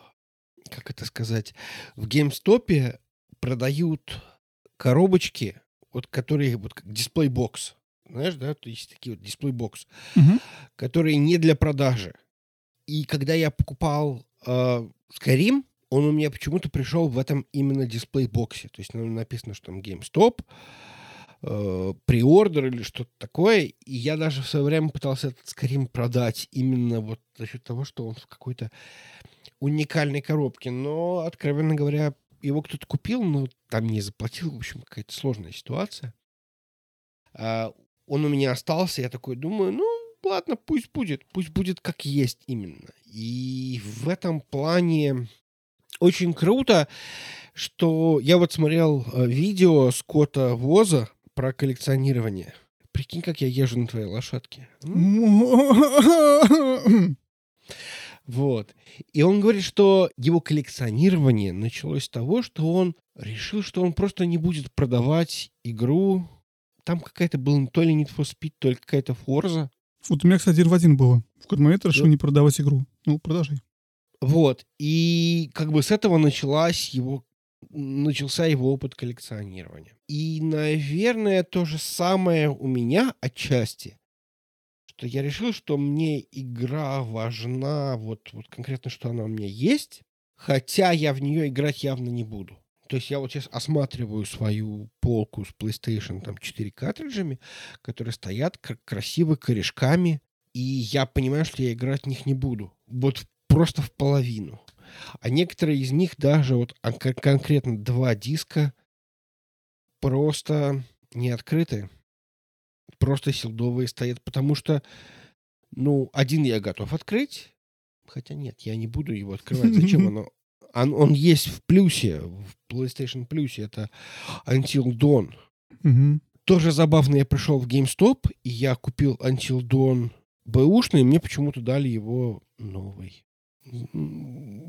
как это сказать, в GameStop продают коробочки, вот которые вот как дисплей-бокс. Знаешь, да, то есть такие вот дисплей-бокс, Мгм. которые не для продажи. И когда я покупал э, Skyrim, он у меня почему-то пришел в этом именно дисплей-боксе. То есть написано, что там GameStop, э, приордер или что-то такое. И я даже в свое время пытался этот Skyrim продать именно вот за счет того, что он в какой-то уникальной коробке. Но, откровенно говоря, его кто-то купил, но там не заплатил. В общем, какая-то сложная ситуация. А, он у меня остался, я такой думаю, ну, ладно, пусть будет, пусть будет как есть именно. И в этом плане очень круто, что я вот смотрел э, видео Скотта Воза про коллекционирование. Прикинь, как я езжу на твоей лошадке. М? Вот. И он говорит, что его коллекционирование началось с того, что он решил, что он просто не будет продавать игру. Там какая-то была то ли Need for Speed, то ли какая-то Forza. Вот у меня, кстати, один в один было. В какой-то момент решил Да. не продавать игру. Ну, продолжай. Вот. И как бы с этого началась его начался его опыт коллекционирования. И, наверное, то же самое у меня отчасти, что я решил, что мне игра важна, вот, вот конкретно, что она у меня есть, хотя я в нее играть явно не буду. То есть я вот сейчас осматриваю свою полку с PlayStation там 4 картриджами, которые стоят как красиво корешками, и я понимаю, что я играть в них не буду. Вот просто в половину. А некоторые из них даже вот а, конкретно два диска просто не открыты. Просто силдовые стоят, потому что, ну, один я готов открыть, хотя нет, я не буду его открывать. Зачем оно? Он, он есть в плюсе, в PlayStation плюсе, это Until Dawn. Тоже забавно, я пришел в GameStop, и я купил Until Dawn бэушный, и мне почему-то дали его новый.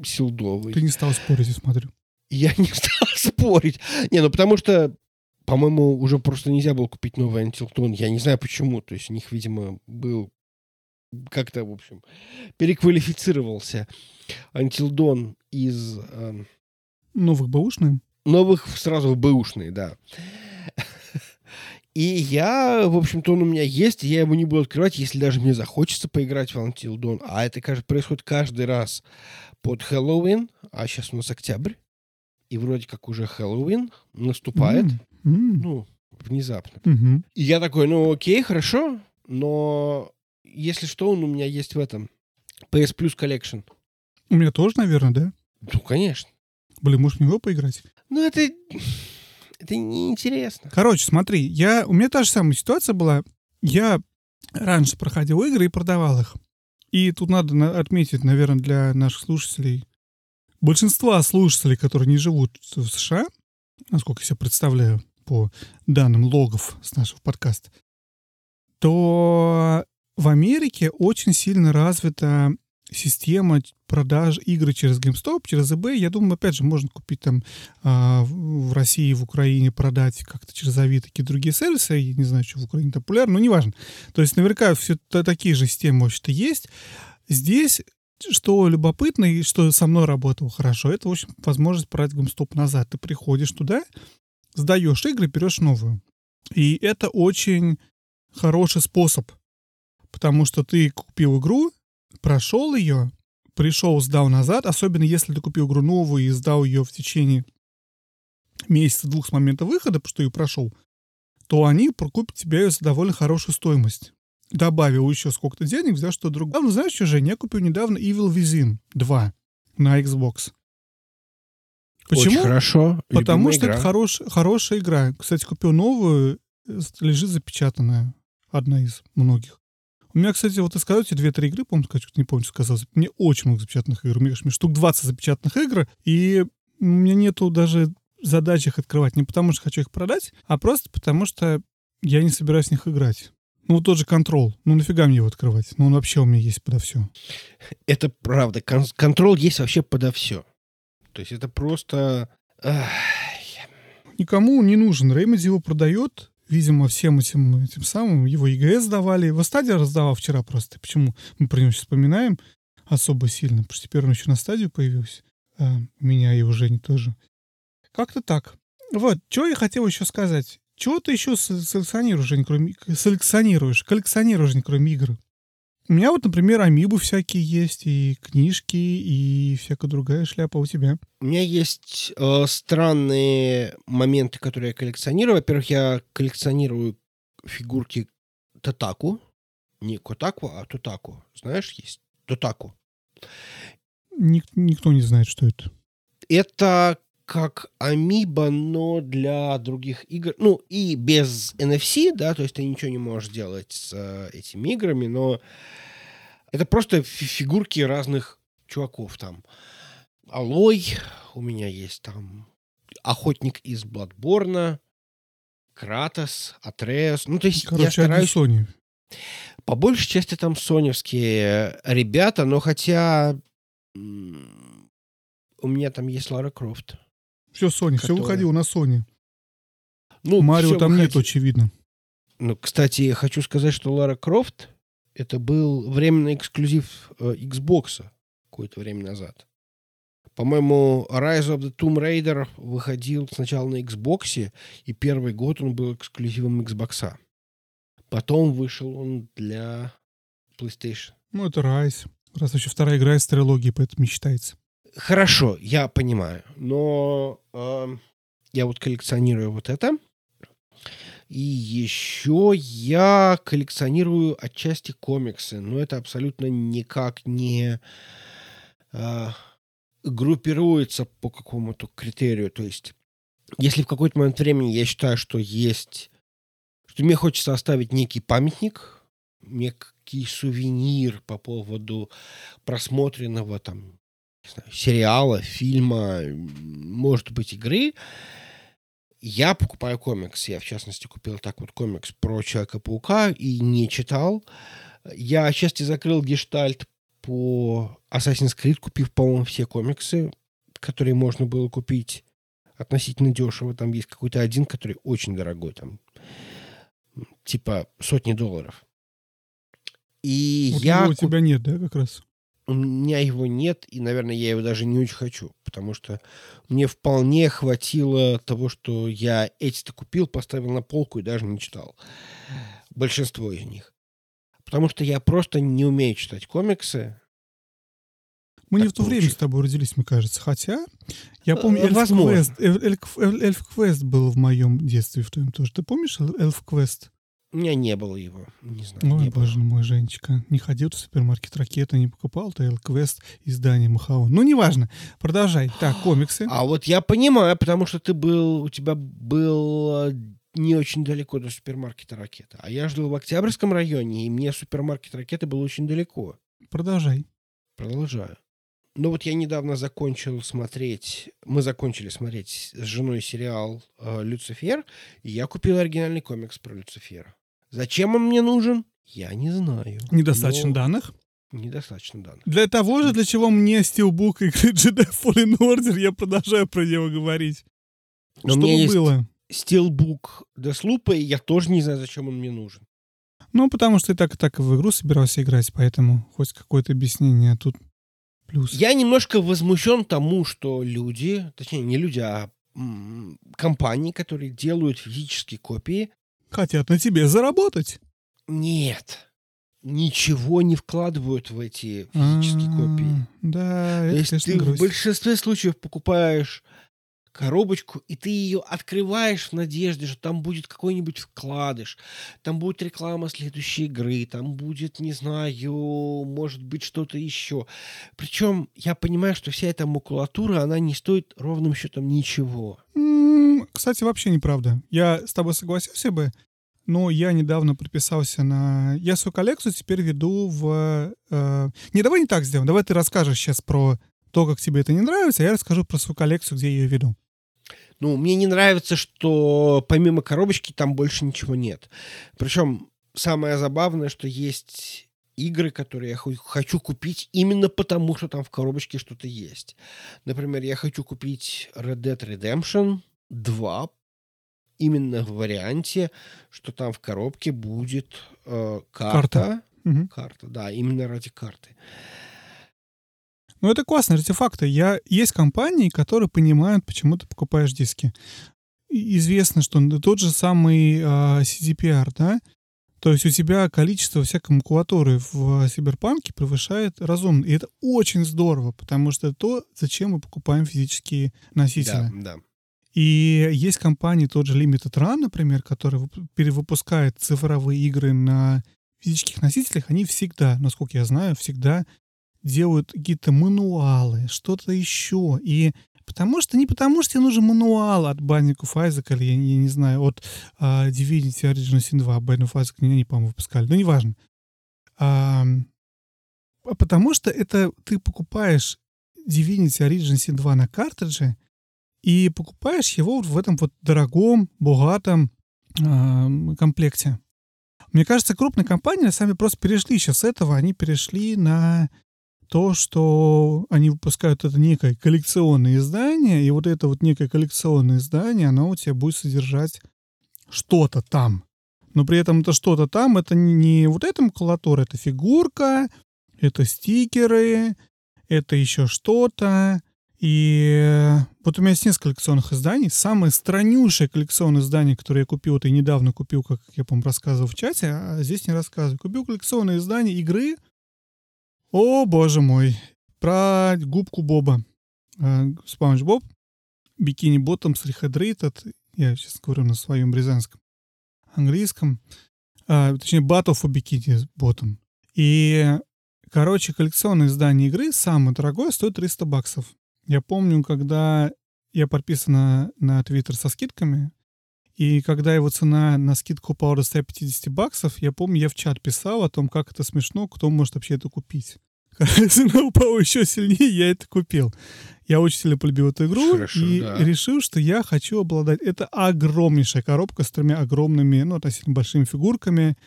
Силдовый. Ты не стал спорить, я смотрю. Я не стал спорить. Не, ну потому что, по-моему, уже просто нельзя было купить новый Until Dawn. Я не знаю почему. То есть у них, видимо, был как-то, в общем, переквалифицировался Dawn из... Э, новых бэушных? Новых сразу в бэушные, да. И я, в общем-то, он у меня есть, и я его не буду открывать, если даже мне захочется поиграть в Until Dawn. А это, кажется, происходит каждый раз под Хэллоуин, а сейчас у нас октябрь, и вроде как уже Хэллоуин наступает, mm-hmm. ну, внезапно. Mm-hmm. И я такой, ну, окей, хорошо, но если что, он у меня есть в этом. PS Plus Collection. У меня тоже, наверное, да? Ну, конечно. Блин, можешь в него поиграть? Ну, это... Это неинтересно. Короче, смотри, я, у меня та же самая ситуация была. Я раньше проходил игры и продавал их. И тут надо отметить, наверное, для наших слушателей, большинства слушателей, которые не живут в США, насколько я себе представляю по данным логов с нашего подкаста, то в Америке очень сильно развита система продаж игры через GameStop, через eBay. Я думаю, опять же, можно купить там э, в России, в Украине, продать как-то через Авито какие другие сервисы. Я не знаю, что в Украине популярно, но неважно. То есть наверняка все такие же системы вообще-то есть. Здесь что любопытно и что со мной работало хорошо, это, в общем, возможность продать GameStop назад. Ты приходишь туда, сдаешь игры, берешь новую. И это очень хороший способ, потому что ты купил игру, прошел ее, пришел, сдал назад, особенно если ты купил игру новую и сдал ее в течение месяца-двух с момента выхода, потому что ее прошел, то они прокупят тебе ее за довольно хорошую стоимость. Добавил еще сколько-то денег, взял что-то другое. Ну, знаешь что, Жень, я купил недавно Evil Within 2 на Xbox. Почему? Очень хорошо. Потому Любимая что игра. это хорош, хорошая игра. Кстати, купил новую, лежит запечатанная. Одна из многих. У меня, кстати, вот ты сказал, эти две-три игры, помню, сказать, не помню, что сказал. Мне очень много запечатанных игр. У меня, штук 20 запечатанных игр, и у меня нету даже задачи их открывать. Не потому что хочу их продать, а просто потому что я не собираюсь в них играть. Ну, вот тот же контрол. Ну, нафига мне его открывать? Ну, он вообще у меня есть подо все. Это правда. Кон- контрол есть вообще подо все. То есть это просто... Никому не нужен. Реймоди его продает, видимо, всем этим, этим самым его ЕГС давали. Его стадия раздавал вчера просто. Почему мы про него сейчас вспоминаем особо сильно? Потому что теперь он еще на стадию появился. А, меня и уже не тоже. Как-то так. Вот, что я хотел еще сказать. Чего ты еще селекционируешь, не кроме... Селекционируешь, коллекционируешь, не кроме игр? У меня вот, например, амибы всякие есть, и книжки, и всякая другая шляпа у тебя. У меня есть э, странные моменты, которые я коллекционирую. Во-первых, я коллекционирую фигурки Татаку. Не Котаку, а Тутаку. Знаешь, есть Тутаку. Ник- никто не знает, что это. Это как Амиба, но для других игр. Ну, и без NFC, да, то есть ты ничего не можешь делать с э, этими играми, но это просто фигурки разных чуваков там. Алой, у меня есть там Охотник из Бладборна, Кратос, Атреус. Ну, то есть Короче, я стараюсь... Sony. По большей части там соневские ребята, но хотя у меня там есть Лара Крофт. Все, Sony, все выходило на Sony. Ну, Марио там выходи... нет, очевидно. Ну, кстати, хочу сказать, что Лара Крофт это был временный эксклюзив э, Xbox какое-то время назад. По-моему, Rise of the Tomb Raider выходил сначала на Xbox, и первый год он был эксклюзивом Xbox. Потом вышел он для PlayStation. Ну, это Rise. Раз еще вторая игра из трилогии, поэтому не считается. Хорошо, я понимаю. Но э, я вот коллекционирую вот это. И еще я коллекционирую отчасти комиксы, но это абсолютно никак не... Э, группируется по какому-то критерию. То есть, если в какой-то момент времени я считаю, что есть... Что мне хочется оставить некий памятник, некий сувенир по поводу просмотренного там знаю, сериала, фильма, может быть, игры, я покупаю комикс. Я, в частности, купил так вот комикс про Человека-паука и не читал. Я отчасти закрыл гештальт по Assassin's Creed, купив, по-моему, все комиксы, которые можно было купить относительно дешево. Там есть какой-то один, который очень дорогой, там типа сотни долларов. И Вот я у тебя нет, да, как раз? У меня его нет, и, наверное, я его даже не очень хочу, потому что мне вполне хватило того, что я эти-то купил, поставил на полку и даже не читал. Большинство из них. Потому что я просто не умею читать комиксы. Мы не Так в то время с тобой родились, мне кажется. Хотя, я помню, Э, Эльф возможно. Квест, Эль- Эльф Эльф Квест был в моем детстве в твоем тоже. Ты помнишь Эльф Квест? У меня не было его. Не знаю. Ой, не было. боже мой, Женечка. Не ходил в супермаркет Ракета, не покупал Эльф Квест издание Махаон. Ну, неважно. Продолжай. Так, комиксы. А вот я понимаю, потому что ты был, у тебя был не очень далеко до супермаркета «Ракета». А я жил в Октябрьском районе, и мне супермаркет «Ракета» был очень далеко. Продолжай. Продолжаю. Ну вот я недавно закончил смотреть, мы закончили смотреть с женой сериал э, «Люцифер», и я купил оригинальный комикс про Люцифера. Зачем он мне нужен? Я не знаю. Недостаточно Но данных. Недостаточно данных. Для того же, для чего мне Стилбук игры Jedi Fallen Order, я продолжаю про него говорить. Но Чтобы есть было. стилбук Деслупа, и я тоже не знаю, зачем он мне нужен. Ну, потому что ты так и так в игру собирался играть, поэтому хоть какое-то объяснение тут плюс. Я немножко возмущен тому, что люди, точнее не люди, а компании, которые делают физические копии, Хотят на тебе заработать. нет, ничего не вкладывают в эти физические А, копии. Да, То это, есть конечно, ты в грусть. большинстве случаев покупаешь коробочку, и ты ее открываешь в надежде, что там будет какой-нибудь вкладыш, там будет реклама следующей игры, там будет, не знаю, может быть что-то еще. Причем я понимаю, что вся эта макулатура, она не стоит ровным счетом ничего. Кстати, вообще неправда. Я с тобой согласился бы, но я недавно подписался на... Я свою коллекцию теперь веду в... э, Не, давай не так сделаем. Давай ты расскажешь сейчас про то, как тебе это не нравится, а я расскажу про свою коллекцию, где я ее веду. Ну, мне не нравится, что помимо коробочки там больше ничего нет. Причем самое забавное, что есть игры, которые я хо- хочу купить именно потому, что там в коробочке что-то есть. Например, я хочу купить Red Dead Redemption 2 именно в варианте, что там в коробке будет э, карта. Карта. Мгм. Карта, да, именно ради карты. Ну, это классные артефакты. Я... Есть компании, которые понимают, почему ты покупаешь диски. И Известно, что тот же самый а, CDPR, да? То есть у тебя количество всякой макулатуры в Сиберпанке превышает разумно. И это очень здорово, потому что это то, зачем мы покупаем физические носители. Да, да. И есть компании, тот же Limited Run, например, который вып- перевыпускает цифровые игры на физических носителях. Они всегда, насколько я знаю, всегда делают какие-то мануалы, что-то еще. И потому что, не потому что тебе нужен мануал от of Isaac или, я, я не знаю, от а, Divinity Original Sin 2. Binding of Isaac не они, по-моему, выпускали. Ну, неважно. А, а потому что это ты покупаешь Divinity Original Sin 2 на картридже, и покупаешь его в этом вот дорогом, богатом ам, комплекте. Мне кажется, крупные компании деле просто перешли сейчас с этого, они перешли на то, что они выпускают это некое коллекционное издание, и вот это вот некое коллекционное издание, оно у тебя будет содержать что-то там. Но при этом это что-то там, это не- вот эта макулатура, это фигурка, это стикеры, это еще что-то. И э, вот у меня есть несколько коллекционных изданий. Самое страннейшее коллекционное издание, которое я купил, это я недавно купил, как я, по-моему, рассказывал в чате, а здесь не рассказываю. Купил коллекционное издание игры. О, боже мой. Про губку Боба. Э, Спанч Боб. Бикини Ботомс Rehydrated. Я сейчас говорю на своем рязанском английском. А, точнее, Battle for Bikini Bottom. И Короче, коллекционное издание игры, самое дорогое, стоит 300 баксов. Я помню, когда я подписан на, на Твиттер со скидками, и когда его цена на скидку упала до 150 баксов, я помню, я в чат писал о том, как это смешно, кто может вообще это купить. Когда цена упала еще сильнее, я это купил. Я очень сильно полюбил эту игру Хорошо, и да. решил, что я хочу обладать... Это огромнейшая коробка с тремя огромными, ну, относительно большими фигурками,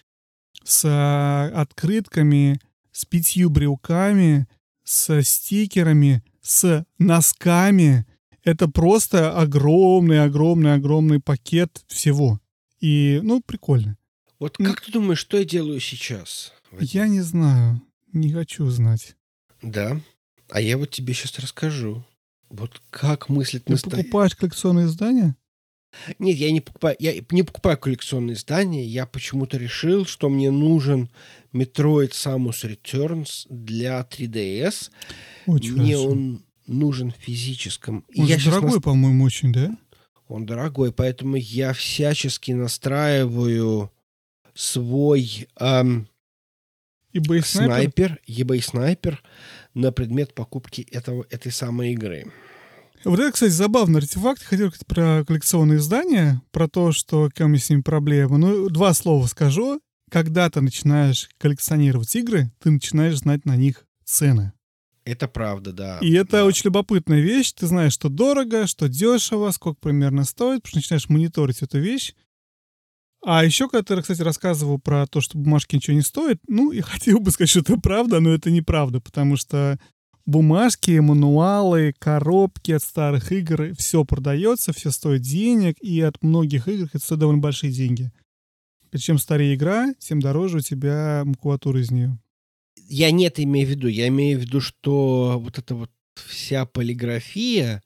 с а, открытками, с пятью брелками, с стикерами, с носками. Это просто огромный-огромный-огромный пакет всего. И, ну, прикольно. Вот Ну- как ты думаешь, что я делаю сейчас? Я не знаю, не хочу знать. Да. А я вот тебе сейчас расскажу. Вот как мыслит Ты настоящий... покупаешь коллекционные издания? Нет, я не покупаю, я не покупаю коллекционные издания. Я почему-то решил, что мне нужен Metroid Samus Returns для 3DS. Очень мне хорошо. он нужен в физическом. Он я дорогой, нас- по-моему, очень, да? Он дорогой, поэтому я всячески настраиваю свой эм, бейс снайпер, eBay снайпер на предмет покупки этого, этой самой игры. Вот это, кстати, забавный артефакт. Хотел сказать про коллекционные издания, про то, что меня с ними проблема. Ну, два слова скажу. Когда ты начинаешь коллекционировать игры, ты начинаешь знать на них цены. Это правда, да. И это Да. очень любопытная вещь. Ты знаешь, что дорого, что дешево, сколько примерно стоит, потому что начинаешь мониторить эту вещь. А еще, когда ты, кстати, рассказывал про то, что бумажки ничего не стоят, ну, я хотел бы сказать, что это правда, но это неправда, потому что бумажки, мануалы, коробки от старых игр, все продается, все стоит денег, и от многих игр это стоит довольно большие деньги. И чем старее игра, тем дороже у тебя макулатура из нее. Я не это имею в виду. Я имею в виду, что вот эта вот вся полиграфия,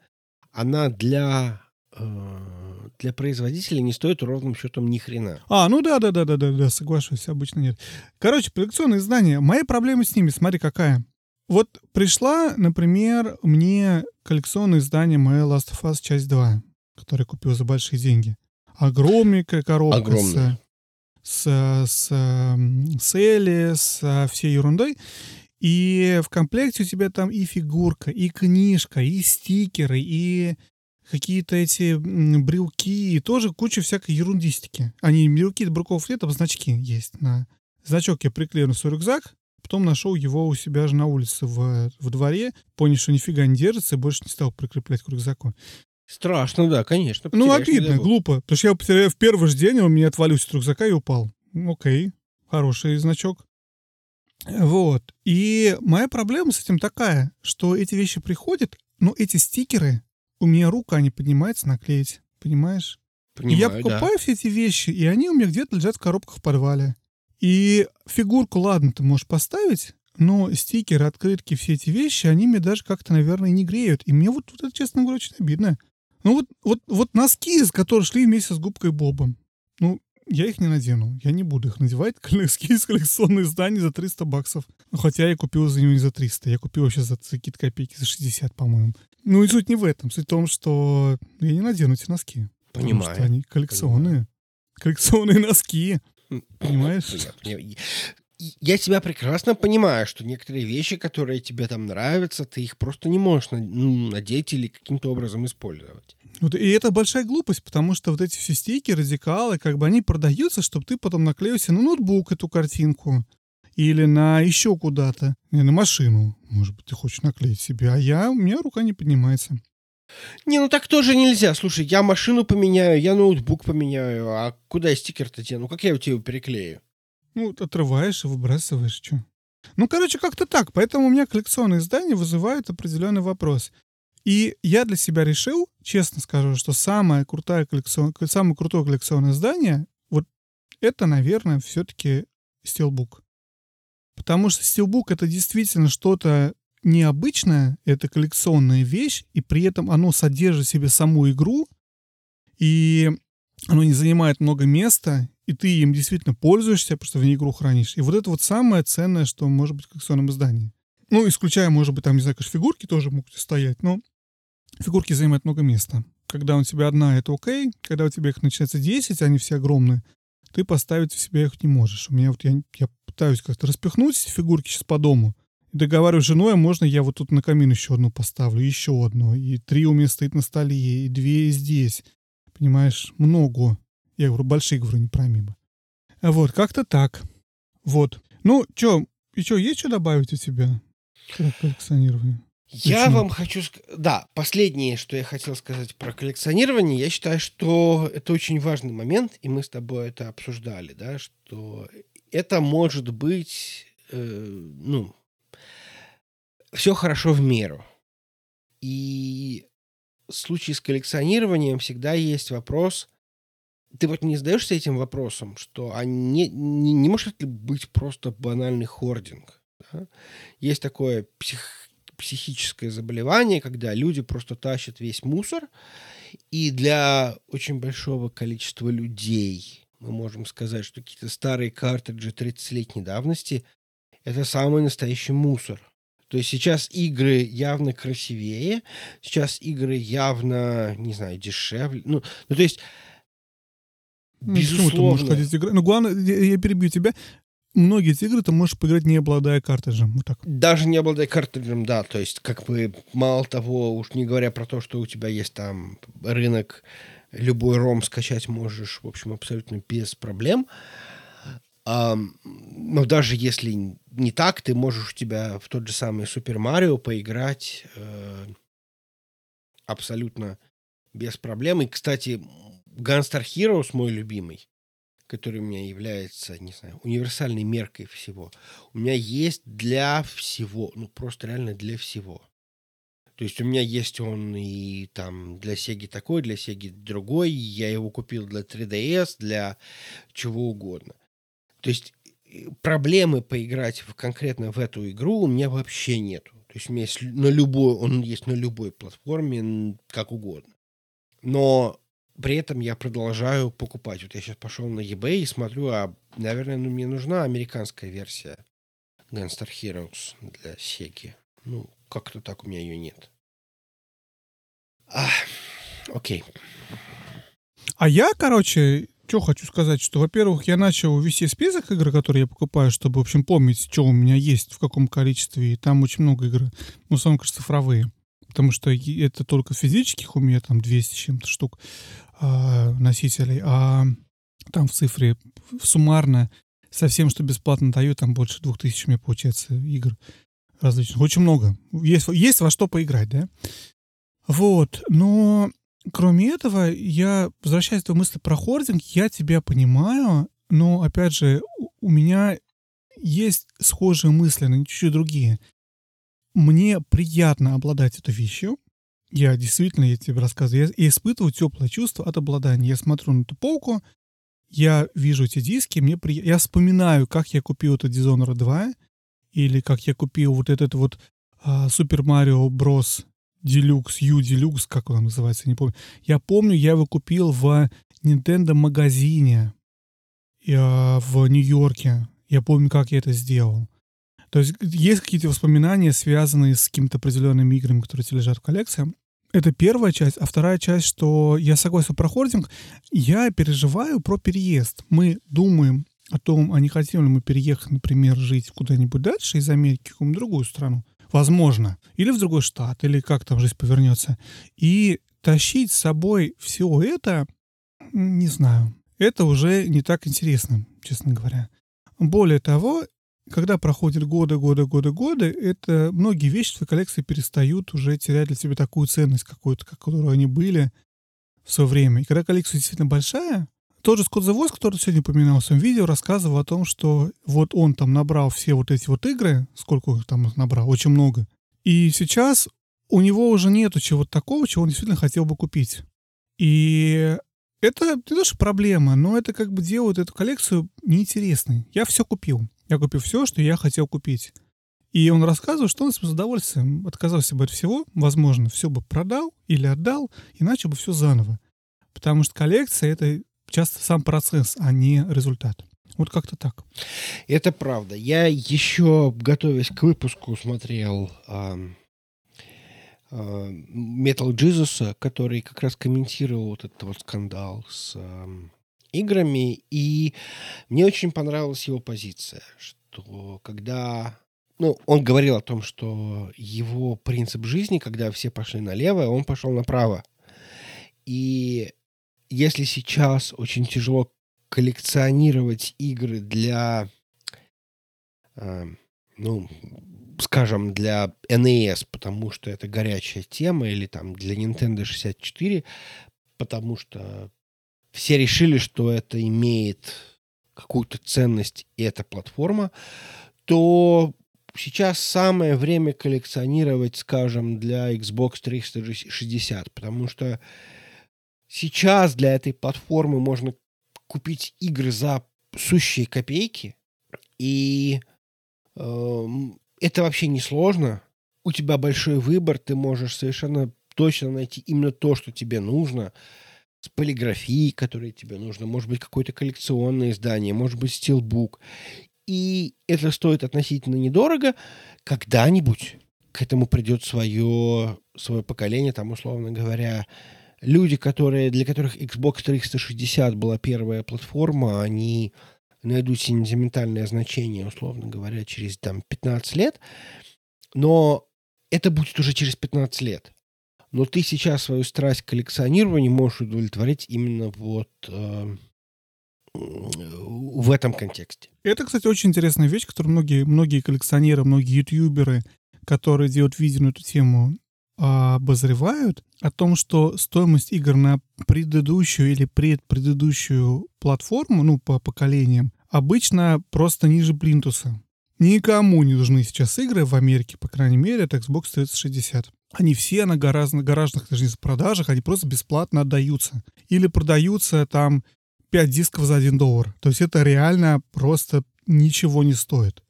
она для, э, для производителя не стоит ровным счетом ни хрена. А, ну да, да, да, да, да, да, соглашусь, обычно нет. Короче, коллекционные издания. Моя проблема с ними, смотри, какая. Вот пришла, например, мне коллекционное издание моя Last of Us часть 2, которое я купил за большие деньги. Огромненькая коробка Огромная. С, с, с, с Элли, со всей ерундой. И в комплекте у тебя там и фигурка, и книжка, и стикеры, и какие-то эти брелки, и тоже куча всякой ерундистики. Они брелки, брелков нет, а значки есть. На... Значок я приклеил на свой рюкзак, потом нашел его у себя же на улице в, в дворе, понял, что нифига не держится, и больше не стал прикреплять к рюкзаку. Страшно, да, конечно. Ну, обидно, глупо. Потому что я его потерял в первый же день, он меня отвалился от рюкзака и упал. Ну, Окей, хороший значок. Вот. И моя проблема с этим такая, что эти вещи приходят, но эти стикеры, у меня рука не поднимается наклеить. Понимаешь? И Понимаю, я да. покупаю все эти вещи, и они у меня где-то лежат в коробках в подвале. И фигурку, ладно, ты можешь поставить, но стикеры, открытки, все эти вещи, они мне даже как-то, наверное, не греют. И мне вот, вот это, честно говоря, очень обидно. Ну вот, вот, вот носки, из которых шли вместе с губкой Бобом. Ну, я их не надену. Я не буду их надевать. Носки из коллекционных изданий за 300 баксов. Ну, хотя я купил за него не за 300. Я купил вообще за какие-то копейки, за 60, по-моему. Ну и суть не в этом. Суть в том, что я не надену эти носки. Потому Понимаю. что они коллекционные. Коллекционные носки. Понимаешь? Я- Я тебя прекрасно понимаю, что некоторые вещи, которые тебе там нравятся, ты их просто не можешь ну, надеть или каким-то образом использовать. Вот, и это большая глупость, потому что вот эти все стикеры, декалы, как бы они продаются, чтобы ты потом наклеил себе на ноутбук эту картинку. Или на еще куда-то. Не, на машину. Может быть, ты хочешь наклеить себе. А я, у меня рука не поднимается. Не, ну так тоже нельзя. Слушай, я машину поменяю, я ноутбук поменяю, а куда я стикер-то дену? Как я у тебя его переклею? Ну, отрываешь и выбрасываешь, что. Ну, короче, как-то так. Поэтому у меня коллекционные издания вызывают определенный вопрос. И я для себя решил, честно скажу, что самое крутое, коллекцион... самое крутое коллекционное издание, вот это, наверное, все-таки Steelbook. Потому что Steelbook — это действительно что-то необычное, это коллекционная вещь, и при этом оно содержит в себе саму игру, и оно не занимает много места, и ты им действительно пользуешься, потому что в ней игру хранишь. И вот это вот самое ценное, что может быть в коллекционном издании. Ну, исключая, может быть, там, не знаю, конечно, фигурки тоже могут стоять, но фигурки занимают много места. Когда у тебя одна, это окей. Когда у тебя их начинается 10, они все огромные, ты поставить в себя их не можешь. У меня вот я, я пытаюсь как-то распихнуть эти фигурки сейчас по дому. договариваюсь с женой, а можно я вот тут на камин еще одну поставлю, еще одну. И три у меня стоит на столе, и две здесь. Понимаешь, много. Я говорю, большие, говорю, не про мимо. Вот, как-то так. Вот. Ну, что, что, есть что добавить у тебя к коллекционированию? Я Почему? вам хочу сказать... Да, последнее, что я хотел сказать про коллекционирование. Я считаю, что это очень важный момент, и мы с тобой это обсуждали, да, что это может быть, э, ну, все хорошо в меру. И в случае с коллекционированием всегда есть вопрос, ты вот не задаешься этим вопросом, что а не, не, не может ли быть просто банальный хординг? Да? Есть такое псих, психическое заболевание, когда люди просто тащат весь мусор, и для очень большого количества людей мы можем сказать, что какие-то старые картриджи 30-летней давности — это самый настоящий мусор. То есть сейчас игры явно красивее, сейчас игры явно, не знаю, дешевле. Ну, ну то есть, безусловно... Ну, играть? Ну, главное, я, я перебью тебя. Многие эти игры ты можешь поиграть, не обладая картриджем. Вот так. Даже не обладая картриджем, да. То есть, как бы, мало того, уж не говоря про то, что у тебя есть там рынок, любой ром скачать можешь, в общем, абсолютно без проблем. Но даже если не так, ты можешь у тебя в тот же самый Супер Марио поиграть э, абсолютно без проблем. И, кстати, Gunstar Heroes мой любимый, который у меня является, не знаю, универсальной меркой всего. У меня есть для всего, ну просто реально для всего. То есть у меня есть он и там для Сеги такой, для Сеги другой. Я его купил для 3DS, для чего угодно. То есть э, проблемы поиграть в, конкретно в эту игру у меня вообще нету. То есть у меня есть на любой, он есть на любой платформе, как угодно. Но при этом я продолжаю покупать. Вот я сейчас пошел на eBay и смотрю, а, наверное, ну, мне нужна американская версия Gunstar Heroes для Sega. Ну, как-то так у меня ее нет. А, окей. А я, короче, что хочу сказать, что, во-первых, я начал вести список игр, которые я покупаю, чтобы, в общем, помнить, что у меня есть, в каком количестве, и там очень много игр, ну, в основном, конечно, цифровые, потому что это только физических у меня там 200 чем-то штук а, носителей, а там в цифре суммарно со всем, что бесплатно даю, там больше 2000 у меня получается игр различных. Очень много. Есть, есть во что поиграть, да? Вот, но Кроме этого, я, возвращаясь к твоей мысли про хординг, я тебя понимаю, но, опять же, у меня есть схожие мысли, но чуть-чуть другие. Мне приятно обладать этой вещью. Я действительно, я тебе рассказываю, я, я испытываю теплое чувство от обладания. Я смотрю на эту полку, я вижу эти диски, мне при... я вспоминаю, как я купил этот Dishonored 2, или как я купил вот этот вот а, Super Mario Bros. Deluxe, U Deluxe, как он называется, не помню. Я помню, я его купил в Nintendo магазине э, в Нью-Йорке. Я помню, как я это сделал. То есть есть какие-то воспоминания, связанные с какими-то определенными играми, которые лежат в коллекции. Это первая часть. А вторая часть, что я согласен про хординг, я переживаю про переезд. Мы думаем о том, а не хотим ли мы переехать, например, жить куда-нибудь дальше из Америки в какую-нибудь другую страну возможно, или в другой штат, или как там жизнь повернется. И тащить с собой все это, не знаю, это уже не так интересно, честно говоря. Более того, когда проходят годы, годы, годы, годы, это многие вещи в твоей коллекции перестают уже терять для тебя такую ценность какую-то, которую они были в свое время. И когда коллекция действительно большая, тот же Скотт Завоз, который сегодня упоминал в своем видео, рассказывал о том, что вот он там набрал все вот эти вот игры, сколько их там набрал, очень много. И сейчас у него уже нету чего-то такого, чего он действительно хотел бы купить. И это не то, что проблема, но это как бы делает эту коллекцию неинтересной. Я все купил. Я купил все, что я хотел купить. И он рассказывал, что он с удовольствием отказался бы от всего, возможно, все бы продал или отдал, и начал бы все заново. Потому что коллекция — это часто сам процесс, а не результат. Вот как-то так. Это правда. Я еще, готовясь к выпуску, смотрел э, э, Metal Jesus, который как раз комментировал вот этот вот скандал с э, играми, и мне очень понравилась его позиция, что когда ну, он говорил о том, что его принцип жизни, когда все пошли налево, он пошел направо. И если сейчас очень тяжело коллекционировать игры для, э, ну, скажем, для NES, потому что это горячая тема, или там для Nintendo 64, потому что все решили, что это имеет какую-то ценность, и эта платформа, то сейчас самое время коллекционировать, скажем, для Xbox 360, потому что сейчас для этой платформы можно купить игры за сущие копейки, и э, это вообще не сложно. У тебя большой выбор, ты можешь совершенно точно найти именно то, что тебе нужно, с полиграфией, которая тебе нужна, может быть, какое-то коллекционное издание, может быть, стилбук. И это стоит относительно недорого. Когда-нибудь к этому придет свое, свое поколение, там, условно говоря, люди, которые, для которых Xbox 360 была первая платформа, они найдут сентиментальное значение, условно говоря, через там, 15 лет, но это будет уже через 15 лет. Но ты сейчас свою страсть к коллекционированию можешь удовлетворить именно вот э, в этом контексте. Это, кстати, очень интересная вещь, которую многие, многие коллекционеры, многие ютуберы, которые делают видео на эту тему, обозревают о том, что стоимость игр на предыдущую или предпредыдущую платформу, ну, по поколениям, обычно просто ниже плинтуса. Никому не нужны сейчас игры в Америке, по крайней мере, это Xbox 360. Они все на гаражных, гаражных даже не продажах, они просто бесплатно отдаются. Или продаются там 5 дисков за 1 доллар. То есть это реально просто ничего не стоит.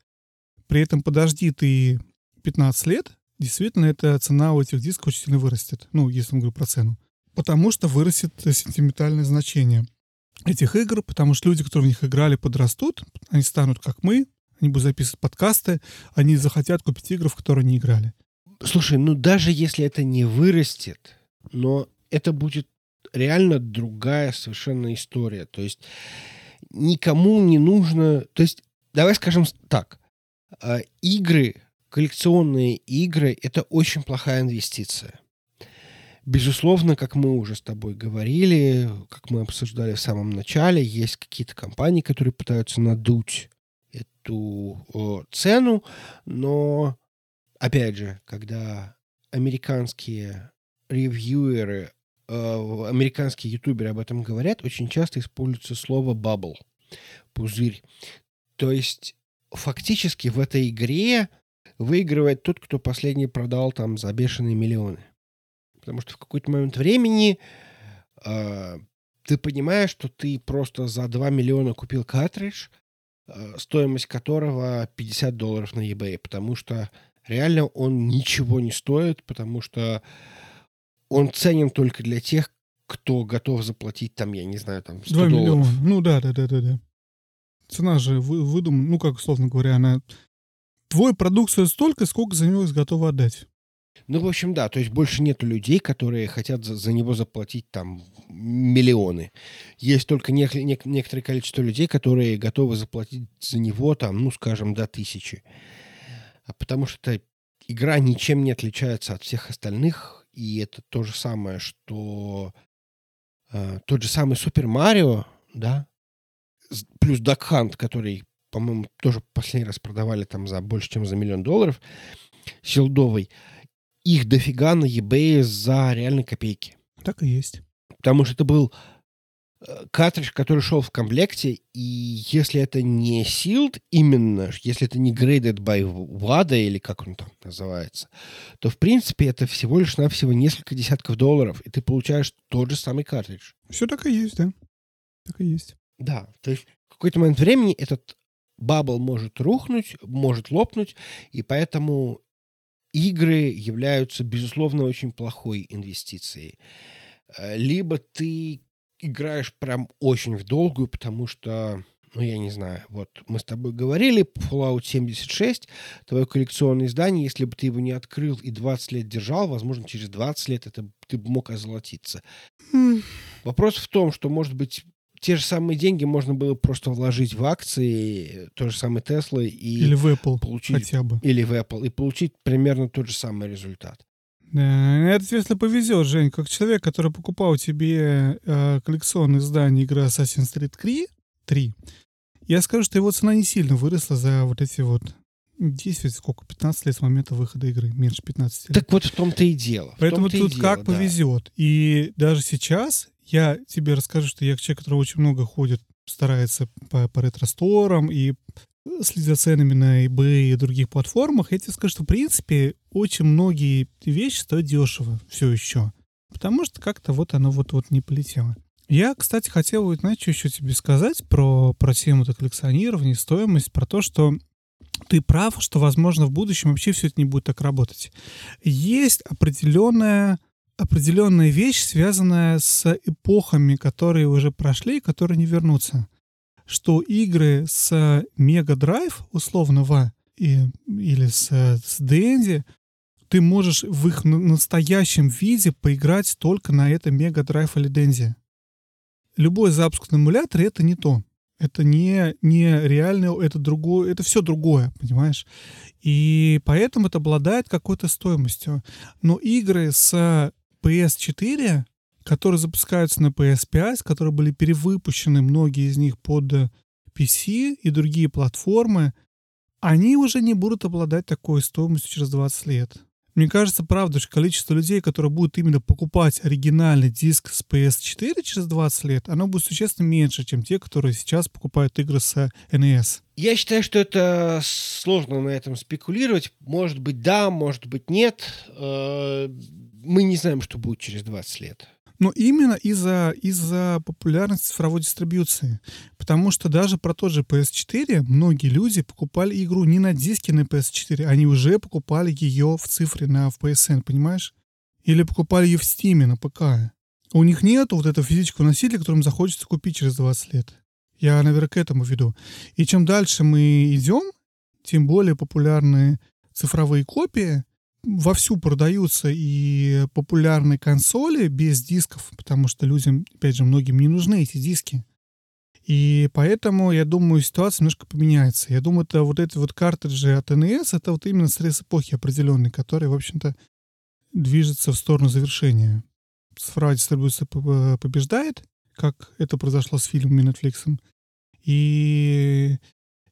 При этом подожди ты 15 лет, действительно эта цена у этих дисков очень сильно вырастет. Ну, если мы говорим про цену. Потому что вырастет сентиментальное значение этих игр, потому что люди, которые в них играли, подрастут, они станут как мы, они будут записывать подкасты, они захотят купить игры, в которые не играли. Слушай, ну даже если это не вырастет, но это будет реально другая совершенно история. То есть никому не нужно... То есть, давай скажем так, а, игры коллекционные игры — это очень плохая инвестиция. Безусловно, как мы уже с тобой говорили, как мы обсуждали в самом начале, есть какие-то компании, которые пытаются надуть эту цену, но, опять же, когда американские ревьюеры, э, американские ютуберы об этом говорят, очень часто используется слово bubble, пузырь. То есть фактически в этой игре выигрывает тот, кто последний продал там за бешеные миллионы. Потому что в какой-то момент времени э, ты понимаешь, что ты просто за 2 миллиона купил картридж, э, стоимость которого 50 долларов на eBay, потому что реально он ничего не стоит, потому что он ценен только для тех, кто готов заплатить там, я не знаю, там 100 2 долларов. Миллиона. Ну да, да, да, да, да. Цена же вы, выдумана, ну как, условно говоря, она твой продукт стоит столько, сколько за него готовы отдать. Ну, в общем, да, то есть больше нету людей, которые хотят за, за него заплатить там миллионы. Есть только не, не, некоторое количество людей, которые готовы заплатить за него там, ну, скажем, до тысячи. А потому что эта игра ничем не отличается от всех остальных, и это то же самое, что э, тот же самый Супер Марио, да, плюс Duck Hunt, который по-моему, тоже последний раз продавали там за больше, чем за миллион долларов, силдовый, их дофига на eBay за реально копейки. Так и есть. Потому что это был картридж, который шел в комплекте, и если это не sealed именно, если это не graded by WADA, или как он там называется, то, в принципе, это всего лишь навсего несколько десятков долларов, и ты получаешь тот же самый картридж. Все так и есть, да. Так и есть. Да, то есть в какой-то момент времени этот бабл может рухнуть, может лопнуть, и поэтому игры являются, безусловно, очень плохой инвестицией. Э, либо ты играешь прям очень в долгую, потому что, ну, я не знаю, вот мы с тобой говорили, Fallout 76, твое коллекционное издание, если бы ты его не открыл и 20 лет держал, возможно, через 20 лет это ты бы мог озолотиться. Mm. Вопрос в том, что, может быть, те же самые деньги можно было просто вложить в акции той же самой Теслы и Или в Apple получить хотя бы. или в Apple и получить примерно тот же самый результат. Да, это если повезет, Жень, как человек, который покупал тебе э, коллекционное издание игры Assassin's Creed 3, 3, я скажу, что его цена не сильно выросла за вот эти вот 10, сколько, 15 лет с момента выхода игры, меньше 15 лет. Так вот в том-то и дело. Поэтому и тут дело, как да. повезет. И даже сейчас я тебе расскажу, что я человек, который очень много ходит, старается по, по ретро-сторам и следит за ценами на eBay и других платформах. Я тебе скажу, что в принципе очень многие вещи стоят дешево все еще. Потому что как-то вот оно вот-вот не полетело. Я, кстати, хотел, вот, знаешь, что еще тебе сказать про, про тему коллекционирования, стоимость, про то, что ты прав, что, возможно, в будущем вообще все это не будет так работать. Есть определенная, определенная вещь, связанная с эпохами, которые уже прошли и которые не вернутся. Что игры с Mega Drive, условного, и, или с, с Dendy, ты можешь в их на- настоящем виде поиграть только на этом Mega Drive или Dendy. Любой запуск на эмуляторе — это не то. Это не, не реальное, это другое, это все другое, понимаешь? И поэтому это обладает какой-то стоимостью. Но игры с PS4, которые запускаются на PS5, которые были перевыпущены, многие из них под э, PC и другие платформы, они уже не будут обладать такой стоимостью через 20 лет. Мне кажется, правда, что количество людей, которые будут именно покупать оригинальный диск с PS4 через 20 лет, оно будет существенно меньше, чем те, которые сейчас покупают игры с э, NES. Я считаю, что это сложно на этом спекулировать. Может быть, да, может быть, нет. Э, Мы не знаем, что будет через 20 лет. Но именно из-за из популярности цифровой дистрибьюции. Потому что даже про тот же PS4 многие люди покупали игру не на диске на PS4, они уже покупали ее в цифре на в PSN, понимаешь? Или покупали ее в Steam на ПК. У них нету вот этого физического носителя, которым захочется купить через 20 лет. Я, наверное, к этому веду. И чем дальше мы идем, тем более популярные цифровые копии вовсю продаются и популярные консоли без дисков, потому что людям, опять же, многим не нужны эти диски. И поэтому, я думаю, ситуация немножко поменяется. Я думаю, это вот эти вот картриджи от NES, это вот именно срез эпохи определенной, который, в общем-то, движется в сторону завершения. Цифровая дистрибуция п- побеждает, как это произошло с фильмом Netflix. И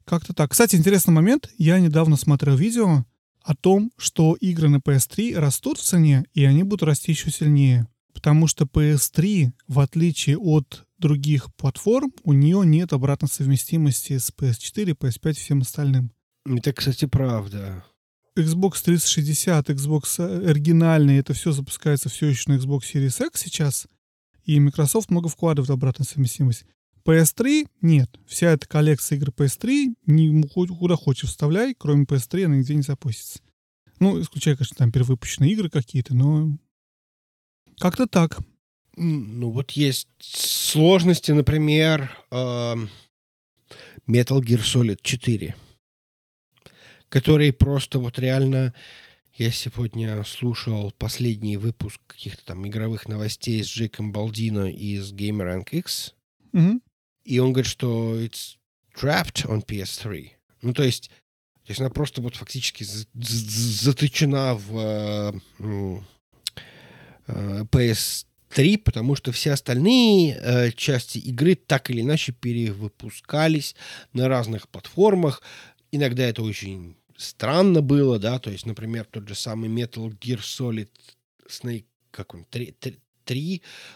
как-то так. Кстати, интересный момент. Я недавно смотрел видео о том, что игры на PS3 растут в цене, и они будут расти еще сильнее. Потому что PS3, в отличие от других платформ, у нее нет обратной совместимости с PS4, PS5 и всем остальным. Это, кстати, правда. Xbox 360, Xbox оригинальный, это все запускается все еще на Xbox Series X сейчас, и Microsoft много вкладывает в обратную совместимость. PS3 нет. Вся эта коллекция игр PS3 не, куда хочешь вставляй, кроме PS3 она нигде не запустится. Ну, исключая, конечно, там перевыпущенные игры какие-то, но как-то так. Ну, вот есть сложности, например, эм, Metal Gear Solid 4, который просто вот реально... Я сегодня слушал последний выпуск каких-то там игровых новостей с Джейком Балдино из Gamer X, Мгм. И он говорит, что it's trapped on PS3. Ну, то есть, то есть она просто вот фактически заточена в э, э, PS3, потому что все остальные э, части игры так или иначе перевыпускались на разных платформах. Иногда это очень странно было, да, то есть, например, тот же самый Metal Gear Solid Snake, как он, 3, 3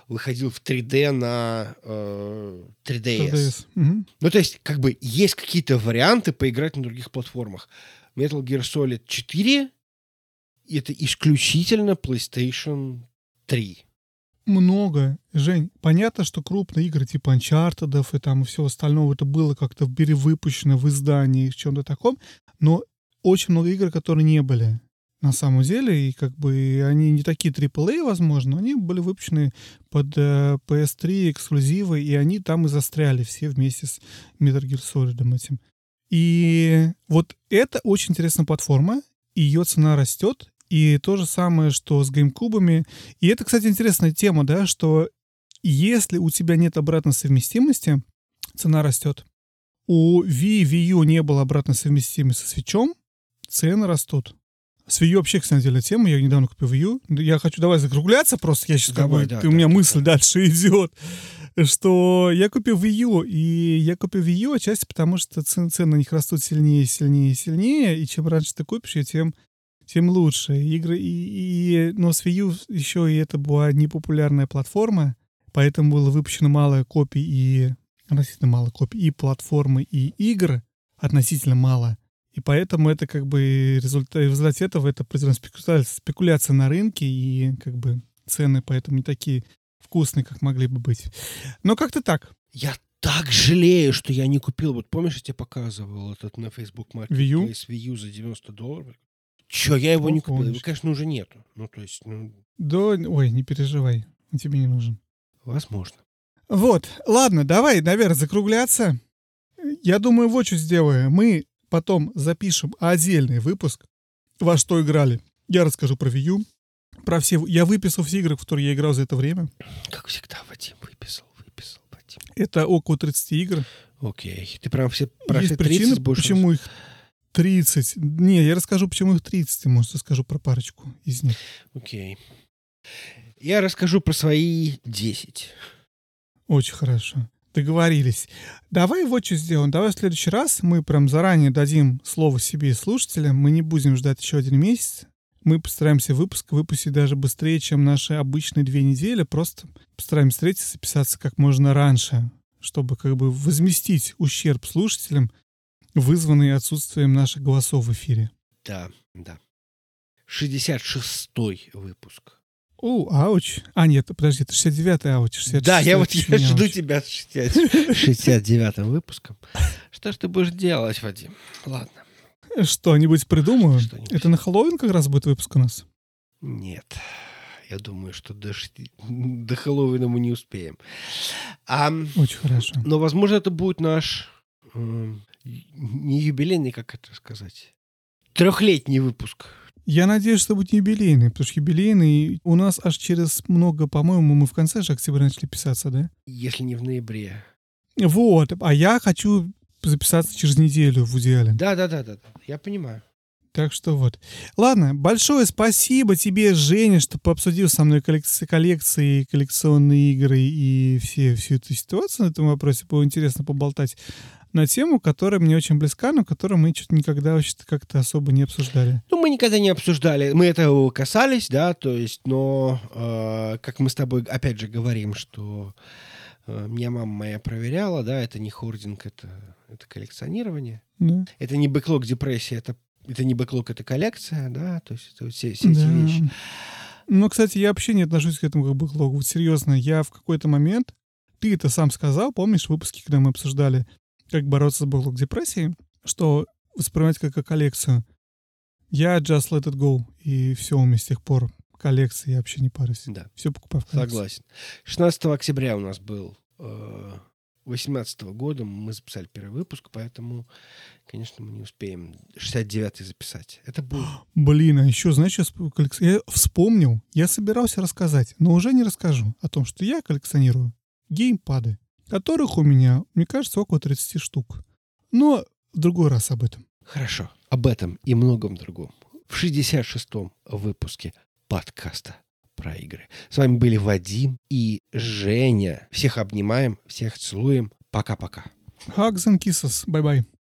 выходил в 3D на э, 3DS. 3DS. Мгм. Ну, то есть, как бы, есть какие-то варианты поиграть на других платформах. Metal Gear Solid 4 это исключительно PlayStation 3. Много. Жень, понятно, что крупные игры типа Uncharted и там и всего остального, это было как-то перевыпущено в издании, в чем-то таком, но очень много игр, которые не были на самом деле, и как бы они не такие AAA, возможно, они были выпущены под э, PS3 эксклюзивы, и они там и застряли все вместе с Metal Gear Solid этим. И вот это очень интересная платформа, и ее цена растет, и то же самое, что с геймкубами. И это, кстати, интересная тема, да, что Если у тебя нет обратной совместимости, цена растет. У Wii, Wii U не было обратной совместимости со свечом, цены растут. С Wii U вообще, кстати, деле тема. Я недавно купил U. Я хочу давай закругляться просто. Я сейчас Давай, как бы... да, ты- у да, меня да, мысль да. дальше идет. Что я купил Wii и я купил Wii отчасти потому, что цены, цены на них растут сильнее, сильнее, сильнее. И чем раньше ты купишь ее, тем, тем лучше. Игры и, и... Но с Wii еще и это была непопулярная платформа, поэтому было выпущено мало копий и... Относительно мало копий и платформы, и игр. Относительно мало. И поэтому это как бы результат, в результате этого это произведена спекуляция, спекуляция на рынке, и как бы цены поэтому не такие вкусные, как могли бы быть. Но как-то так. Я так жалею, что я не купил. Вот помнишь, я тебе показывал этот на Facebook? Marketplace U за 90 долларов? Че, я его Ну, не купил. Его, конечно, уже нету. Ну, то есть, ну, Да, ой, не переживай, он тебе не нужен. возможно. Вот, ладно, давай, наверное, закругляться. Я думаю, вот что сделаем. Мы потом запишем отдельный выпуск, во что играли. Я расскажу про Wii U, про все... Я выписал все игры, в которые я играл за это время. Как всегда, Вадим выписал, выписал, Вадим. Это около 30 игр. Окей. Ты прям все про Есть все 30 причины, будешь почему их 30. Не, я расскажу, почему их 30, может, расскажу про парочку из них. Окей. Я расскажу про свои 10. Очень хорошо. Договорились. Давай вот что сделаем. Давай в следующий раз мы прям заранее дадим слово себе и слушателям. Мы не будем ждать еще один месяц. Мы постараемся выпуск выпустить даже быстрее, чем наши обычные две недели. Просто постараемся встретиться, записаться как можно раньше, чтобы как бы возместить ущерб слушателям, вызванный отсутствием наших голосов в эфире. Да, да. 66-й выпуск. О, ауч. А, нет, подожди, это 69-й ауч. 66-й Да, я вот я жду ауч. тебя с 69-м выпуском. Что ж ты будешь делать, Вадим? Ладно. Что-нибудь придумаю? Что-нибудь. Это на Хэллоуин как раз будет выпуск у нас? Нет. Я думаю, что до, шести- до Хэллоуина мы не успеем. А, Очень хорошо. но, возможно, это будет наш не юбилейный, как это сказать, трехлетний выпуск. Я надеюсь, что будет юбилейный, потому что юбилейный у нас аж через много, по-моему, мы в конце же октября начали писаться, да? Если не в ноябре. Вот, а я хочу записаться через неделю в идеале. Да, да, да, да, да. Я понимаю. Так что вот. Ладно, большое спасибо тебе, Женя, что пообсудил со мной коллекции, коллекции, коллекционные игры и все, всю эту ситуацию на этом вопросе. Было интересно поболтать на тему, которая мне очень близка, но которую мы что-то никогда вообще как-то особо не обсуждали. Ну, мы никогда не обсуждали. Мы этого касались, да, то есть, но э, как мы с тобой опять же говорим, что э, меня мама моя проверяла, да, это не хординг, это, это коллекционирование. Да. Это не бэклог депрессия, это, это не бэклог, это коллекция, да, то есть это вот все, все эти Да. вещи. Ну, кстати, я вообще не отношусь к этому как бэклогу. Вот серьезно, я в какой-то момент, ты это сам сказал, помнишь, в выпуске, когда мы обсуждали, как бороться с бэклог депрессией, что воспринимать как, как коллекцию. Я just let it go, и все, у меня с тех пор коллекция, я вообще не парюсь. Да, Все покупаю в согласен. 16 октября у нас был э, 18 года, мы записали первый выпуск, поэтому, конечно, мы не успеем 69-й записать. Это будет Блин, а еще, знаешь, я вспомнил, я собирался рассказать, но уже не расскажу о том, что я коллекционирую геймпады, которых у меня, мне кажется, около 30 штук. Но в другой раз об этом. Хорошо. Об этом и многом другом в 66-м выпуске подкаста про игры. С вами были Вадим и Женя. Всех обнимаем, всех целуем. Пока-пока. Hugs and kisses. Bye-bye.